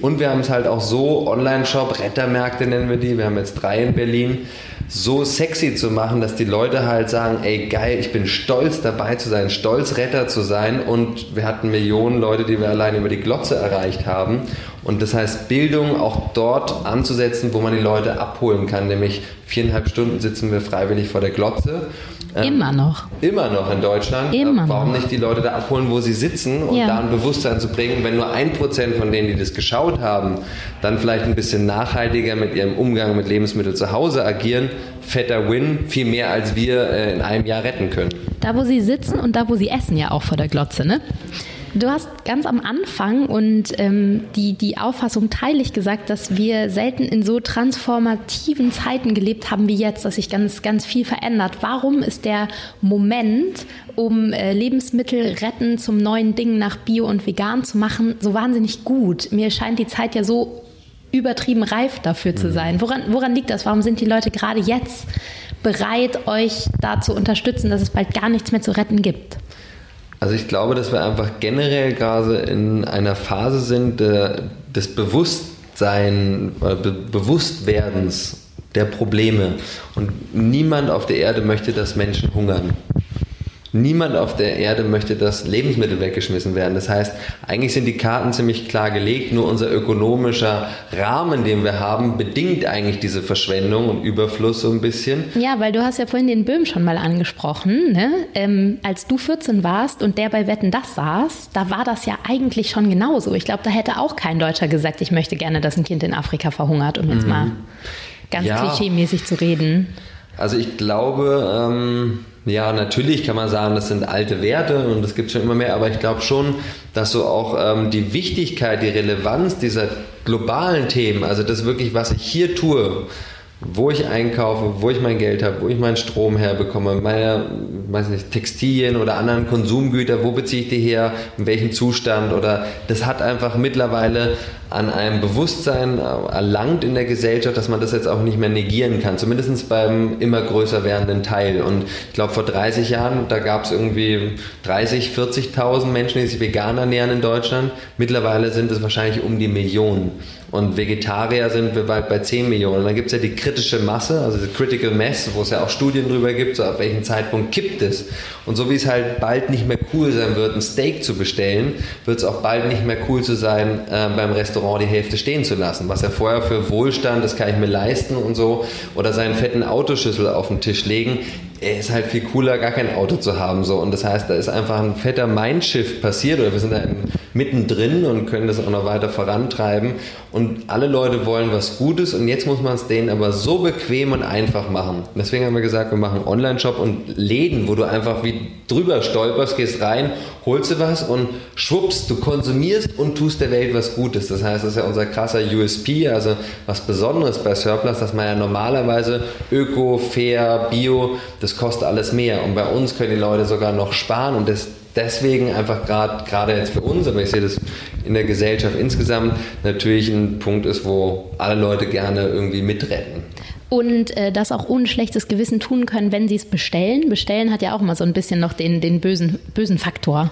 Und wir haben es halt auch so, Online-Shop, Rettermärkte nennen wir die, wir haben jetzt drei in Berlin, so sexy zu machen, dass die Leute halt sagen, ey geil, ich bin stolz dabei zu sein, stolz Retter zu sein. Und wir hatten Millionen Leute, die wir allein über die Glotze erreicht haben und das heißt Bildung auch dort anzusetzen, wo man die Leute abholen kann, nämlich viereinhalb Stunden sitzen wir freiwillig vor der Glotze Ähm, immer noch. Immer noch in Deutschland. Immer Warum noch. nicht die Leute da abholen, wo sie sitzen und Ja. da ein Bewusstsein zu bringen, wenn nur ein Prozent von denen, die das geschaut haben, dann vielleicht ein bisschen nachhaltiger mit ihrem Umgang mit Lebensmitteln zu Hause agieren, fetter Win, viel mehr als wir äh, in einem Jahr retten können. Da, wo sie sitzen und da, wo sie essen, ja auch vor der Glotze, ne? Du hast ganz am Anfang und ähm, die, die Auffassung teile ich gesagt, dass wir selten in so transformativen Zeiten gelebt haben wie jetzt, dass sich ganz, ganz viel verändert. Warum ist der Moment, um äh, Lebensmittel retten zum neuen Ding nach Bio und Vegan zu machen, so wahnsinnig gut? Mir scheint die Zeit ja so übertrieben reif dafür zu sein. Woran, woran liegt das? Warum sind die Leute gerade jetzt bereit, euch da zu unterstützen, dass es bald gar nichts mehr zu retten gibt? Also ich glaube, dass wir einfach generell gerade in einer Phase sind äh, des Bewusstsein, äh, Be Bewusstwerdens der Probleme. Und niemand auf der Erde möchte, dass Menschen hungern. Niemand auf der Erde möchte, dass Lebensmittel weggeschmissen werden. Das heißt, eigentlich sind die Karten ziemlich klar gelegt, nur unser ökonomischer Rahmen, den wir haben, bedingt eigentlich diese Verschwendung und Überfluss so ein bisschen. Ja, weil du hast ja vorhin den Böhm schon mal angesprochen. Ne? Ähm, als du 14 warst und der bei Wetten das saß, da war das ja eigentlich schon genauso. Ich glaube, da hätte auch kein Deutscher gesagt, ich möchte gerne, dass ein Kind in Afrika verhungert, um jetzt mal ganz Ja. klischee-mäßig zu reden. Also ich glaube, ähm, ja, natürlich kann man sagen, das sind alte Werte und das gibt schon immer mehr, aber ich glaube schon, dass so auch ähm, die Wichtigkeit, die Relevanz dieser globalen Themen, also das wirklich, was ich hier tue, wo ich einkaufe, wo ich mein Geld habe, wo ich meinen Strom herbekomme, meine, weiß nicht, Textilien oder anderen Konsumgüter, wo beziehe ich die her, in welchem Zustand oder das hat einfach mittlerweile an einem Bewusstsein äh, erlangt in der Gesellschaft, dass man das jetzt auch nicht mehr negieren kann, zumindest beim immer größer werdenden Teil. Und ich glaube, vor 30 Jahren, da gab es irgendwie 30, 40.000 Menschen, die sich vegan ernähren in Deutschland. Mittlerweile sind es wahrscheinlich um die Million. Und Vegetarier sind wir bald bei 10 Millionen. Und dann gibt es ja die kritische Masse, also die Critical Mass, wo es ja auch Studien drüber gibt, so ab welchem Zeitpunkt kippt es. Und so wie es halt bald nicht mehr cool sein wird, ein Steak zu bestellen, wird es auch bald nicht mehr cool zu sein, äh, beim Restaurant die Hälfte stehen zu lassen. Was ja vorher für Wohlstand, das kann ich mir leisten und so, oder seinen fetten Autoschüssel auf den Tisch legen, er ist halt viel cooler, gar kein Auto zu haben. So. Und das heißt, da ist einfach ein fetter Mindshift passiert oder wir sind da mittendrin und können das auch noch weiter vorantreiben. Und alle Leute wollen was Gutes und jetzt muss man es denen aber so bequem und einfach machen. Deswegen haben wir gesagt, wir machen einen Online-Shop und Läden, wo du einfach wie drüber stolperst, gehst rein, holst du was und schwupps, du konsumierst und tust der Welt was Gutes. Das heißt, das ist ja unser krasser USP, also was Besonderes bei Surplus, dass man ja normalerweise Öko, Fair, Bio, das kostet alles mehr. Und bei uns können die Leute sogar noch sparen und das deswegen einfach gerade gerade jetzt für uns, aber ich sehe das in der Gesellschaft insgesamt natürlich ein Punkt ist, wo alle Leute gerne irgendwie mitretten. Und äh, das auch ohne schlechtes Gewissen tun können, wenn sie es bestellen. Bestellen hat ja auch immer so ein bisschen noch den, den bösen, bösen Faktor.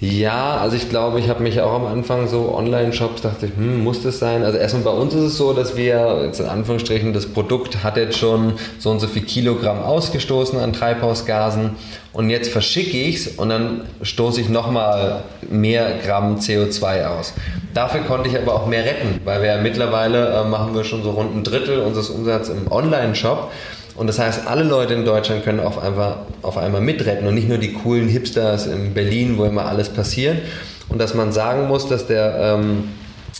Ja, also ich glaube, ich habe mich auch am Anfang so Online-Shops dachte hm, muss das sein? Also erstmal bei uns ist es so, dass wir jetzt in Anführungsstrichen das Produkt hat jetzt schon so und so viel Kilogramm ausgestoßen an Treibhausgasen und jetzt verschicke ich es und dann stoße ich nochmal mehr Gramm CO2 aus. Dafür konnte ich aber auch mehr retten, weil wir ja mittlerweile äh, machen wir schon so rund ein Drittel unseres Umsatzes im Online-Shop. Und das heißt, alle Leute in Deutschland können auf, einfach, auf einmal mitretten und nicht nur die coolen Hipsters in Berlin, wo immer alles passiert. Und dass man sagen muss, dass der ähm,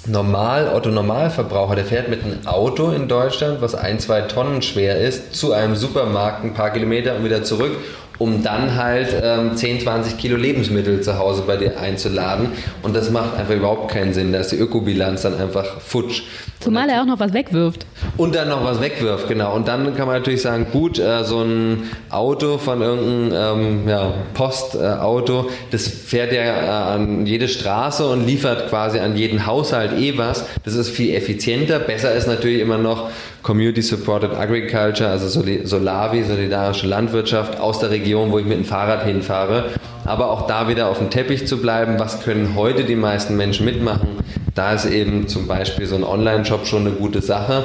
Normal, Otto-Normalverbraucher, der fährt mit einem Auto in Deutschland, was ein, zwei Tonnen schwer ist, zu einem Supermarkt ein paar Kilometer und wieder zurück, um dann halt ähm, 10, 20 Kilo Lebensmittel zu Hause bei dir einzuladen. Und das macht einfach überhaupt keinen Sinn. Da ist die Ökobilanz dann einfach futsch. Zumal er auch noch was wegwirft. Und dann noch was wegwirft, genau. Und dann kann man natürlich sagen, gut, äh, so ein Auto von irgendeinem ähm, ja, Postauto, das fährt ja äh, an jede Straße und liefert quasi an jeden Haushalt eh was. Das ist viel effizienter. Besser ist natürlich immer noch Community Supported Agriculture, also Solavi, solidarische Landwirtschaft aus der Region, wo ich mit dem Fahrrad hinfahre. Aber auch da wieder auf dem Teppich zu bleiben, was können heute die meisten Menschen mitmachen? Da ist eben zum Beispiel so ein Online-Shop schon eine gute Sache,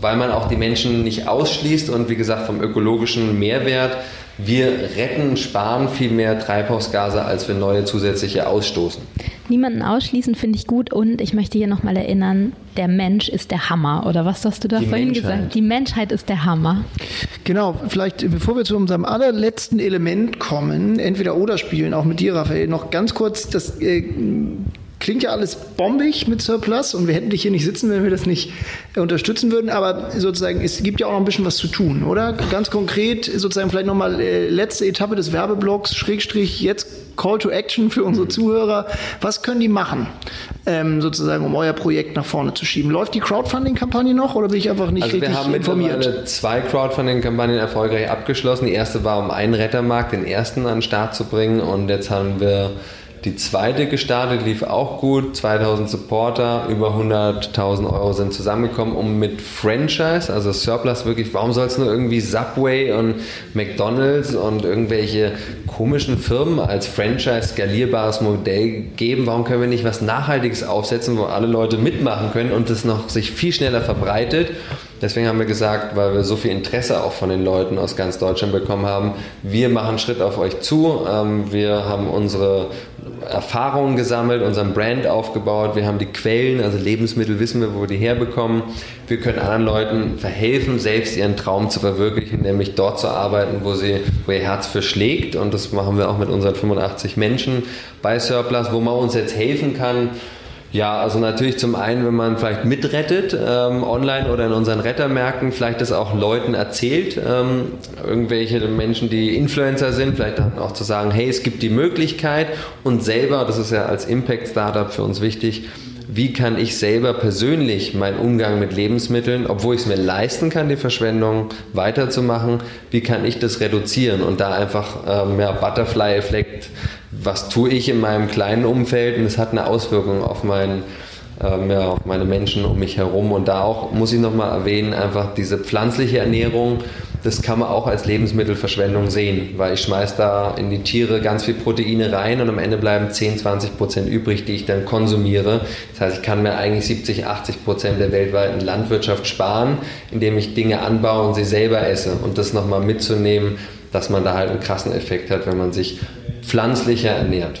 weil man auch die Menschen nicht ausschließt und wie gesagt vom ökologischen Mehrwert wir retten, sparen viel mehr Treibhausgase, als wir neue zusätzliche ausstoßen. Niemanden ausschließen finde ich gut und ich möchte hier nochmal erinnern, der Mensch ist der Hammer. Oder was hast du da Die vorhin Menschheit. gesagt? Die Menschheit ist der Hammer. Genau, vielleicht bevor wir zu unserem allerletzten Element kommen, entweder oder spielen, auch mit dir, Raphael, noch ganz kurz, das äh, klingt ja alles bombig mit Surplus und wir hätten dich hier nicht sitzen, wenn wir das nicht äh, unterstützen würden, aber sozusagen, es gibt ja auch noch ein bisschen was zu tun, oder? Ganz konkret, sozusagen vielleicht nochmal äh, letzte Etappe des Werbeblocks, Schrägstrich, jetzt Call to Action für unsere Zuhörer. Was können die machen, ähm, sozusagen, um euer Projekt nach vorne zu schieben? Läuft die Crowdfunding-Kampagne noch oder bin ich einfach nicht Also richtig wir haben informiert? mittlerweile zwei Crowdfunding-Kampagnen erfolgreich abgeschlossen. Die erste war, um einen Rettermarkt, den ersten an den Start zu bringen. Und jetzt haben wir die zweite gestartet, lief auch gut. 2000 Supporter, über 100.000 Euro sind zusammengekommen, um mit Franchise, also Surplus wirklich, warum soll es nur irgendwie Subway und McDonalds und irgendwelche komischen Firmen als Franchise skalierbares Modell geben? Warum können wir nicht was Nachhaltiges aufsetzen, wo alle Leute mitmachen können und das noch sich viel schneller verbreitet? Deswegen haben wir gesagt, weil wir so viel Interesse auch von den Leuten aus ganz Deutschland bekommen haben, wir machen Schritt auf euch zu. Ähm, wir haben unsere Erfahrungen gesammelt, unseren Brand aufgebaut, wir haben die Quellen, also Lebensmittel wissen wir, wo wir die herbekommen. Wir können anderen Leuten verhelfen, selbst ihren Traum zu verwirklichen, nämlich dort zu arbeiten, wo, sie, wo ihr Herz für schlägt. Und das machen wir auch mit unseren 85 Menschen bei Surplus, wo man uns jetzt helfen kann. Ja, also natürlich zum einen, wenn man vielleicht mitrettet, ähm, online oder in unseren Rettermärkten, vielleicht das auch Leuten erzählt, ähm, irgendwelche Menschen, die Influencer sind, vielleicht dann auch zu sagen, hey, es gibt die Möglichkeit. Und selber, das ist ja als Impact-Startup für uns wichtig, wie kann ich selber persönlich meinen Umgang mit Lebensmitteln, obwohl ich es mir leisten kann, die Verschwendung weiterzumachen, wie kann ich das reduzieren und da einfach ähm, ja, Butterfly-Effekt, was tue ich in meinem kleinen Umfeld und es hat eine Auswirkung auf meinen ähm, ja, auf meine Menschen um mich herum. Und da auch muss ich nochmal erwähnen, einfach diese pflanzliche Ernährung, das kann man auch als Lebensmittelverschwendung sehen, weil ich schmeiß da in die Tiere ganz viel Proteine rein und am Ende bleiben 10, 20 Prozent übrig, die ich dann konsumiere. Das heißt, ich kann mir eigentlich 70, 80 Prozent der weltweiten Landwirtschaft sparen, indem ich Dinge anbaue und sie selber esse. Und das nochmal mitzunehmen, dass man da halt einen krassen Effekt hat, wenn man sich pflanzlicher ernährt.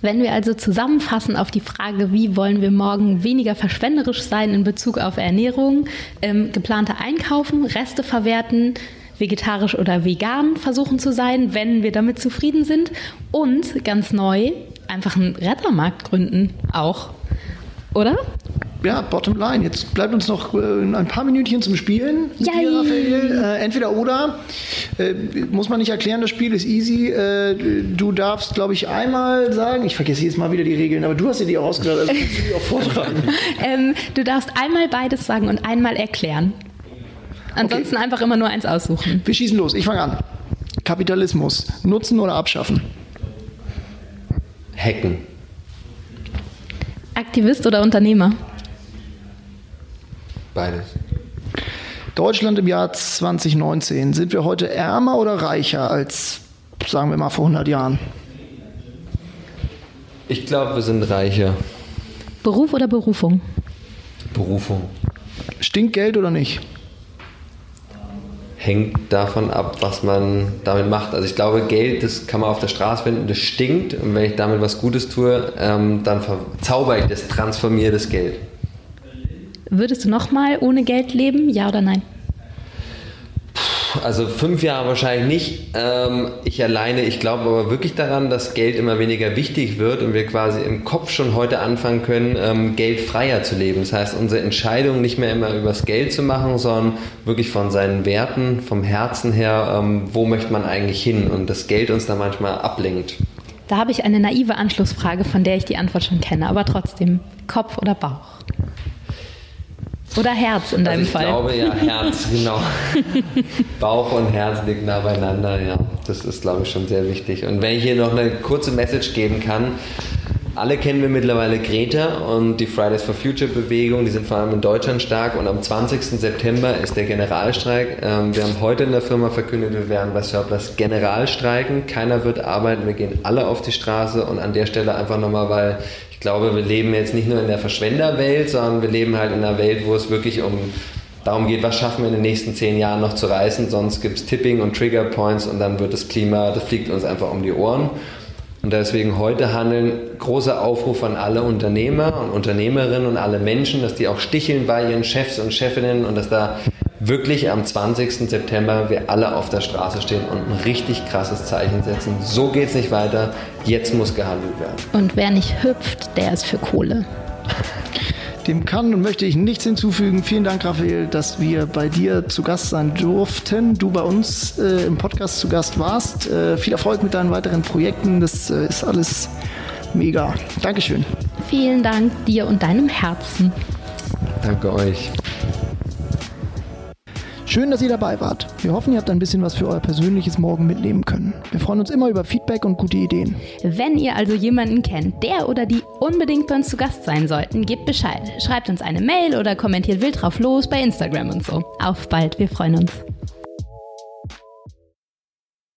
Wenn wir also zusammenfassen auf die Frage, wie wollen wir morgen weniger verschwenderisch sein in Bezug auf Ernährung, ähm, geplante Einkaufen, Reste verwerten, vegetarisch oder vegan versuchen zu sein, wenn wir damit zufrieden sind und ganz neu einfach einen Rettermarkt gründen auch, oder? Ja, bottom line. Jetzt bleibt uns noch äh, ein paar Minütchen zum Spielen. mit dir, Raphael. Äh, entweder oder. Äh, muss man nicht erklären, das Spiel ist easy. Äh, du darfst, glaube ich, einmal sagen, ich vergesse jedes Mal wieder die Regeln, aber du hast dir die auch ausgedacht, also kannst du die auch vortragen. (laughs) Ähm, du darfst einmal beides sagen und einmal erklären. Ansonsten einfach immer nur eins aussuchen. Wir schießen los. Ich fange an. Kapitalismus. Nutzen oder abschaffen? Hacken. Aktivist oder Unternehmer? Beides. Deutschland im Jahr 2019. Sind wir heute ärmer oder reicher als, sagen wir mal, vor 100 Jahren? Ich glaube, wir sind reicher. Beruf oder Berufung? Berufung. Stinkt Geld oder nicht? Hängt davon ab, was man damit macht. Also ich glaube, Geld, das kann man auf der Straße finden, das stinkt. Und wenn ich damit was Gutes tue, ähm, dann verzauber ich das, transformiere das Geld. Würdest du nochmal ohne Geld leben? Ja oder nein? Also fünf Jahre wahrscheinlich nicht. Ähm, ich alleine, ich glaube aber wirklich daran, dass Geld immer weniger wichtig wird und wir quasi im Kopf schon heute anfangen können, ähm, geldfreier zu leben. Das heißt, unsere Entscheidung nicht mehr immer übers Geld zu machen, sondern wirklich von seinen Werten, vom Herzen her, ähm, wo möchte man eigentlich hin und das Geld uns da manchmal ablenkt. Da habe ich eine naive Anschlussfrage, von der ich die Antwort schon kenne, aber trotzdem, Kopf oder Bauch? Oder Herz in deinem also ich Fall? glaube ja, Herz, (laughs) genau. Bauch und Herz liegen nah beieinander, ja. Das ist, glaube ich, schon sehr wichtig. Und wenn ich hier noch eine kurze Message geben kann, alle kennen wir mittlerweile Greta und die Fridays for Future Bewegung, die sind vor allem in Deutschland stark und am 20. September ist der Generalstreik. Ähm, wir haben heute in der Firma verkündet, wir werden bei Surplus Generalstreiken. Keiner wird arbeiten, wir gehen alle auf die Straße und an der Stelle einfach nochmal, weil ich glaube, wir leben jetzt nicht nur in der Verschwenderwelt, sondern wir leben halt in einer Welt, wo es wirklich um darum geht, was schaffen wir in den nächsten zehn Jahren noch zu reißen, sonst gibt es Tipping und Trigger Points und dann wird das Klima, das fliegt uns einfach um die Ohren. Und deswegen heute handeln, großer Aufruf an alle Unternehmer und Unternehmerinnen und alle Menschen, dass die auch sticheln bei ihren Chefs und Chefinnen und dass da wirklich am 20. September wir alle auf der Straße stehen und ein richtig krasses Zeichen setzen. So geht es nicht weiter, jetzt muss gehandelt werden. Und wer nicht hüpft, der ist für Kohle. Dem kann und möchte ich nichts hinzufügen. Vielen Dank, Raphael, dass wir bei dir zu Gast sein durften. Du bei uns äh, im Podcast zu Gast warst. Äh, viel Erfolg mit deinen weiteren Projekten. Das äh, ist alles mega. Dankeschön. Vielen Dank dir und deinem Herzen. Danke euch. Schön, dass ihr dabei wart. Wir hoffen, ihr habt ein bisschen was für euer persönliches Morgen mitnehmen können. Wir freuen uns immer über Feedback und gute Ideen. Wenn ihr also jemanden kennt, der oder die unbedingt bei uns zu Gast sein sollten, gebt Bescheid. Schreibt uns eine Mail oder kommentiert wild drauf los bei Instagram und so. Auf bald, wir freuen uns.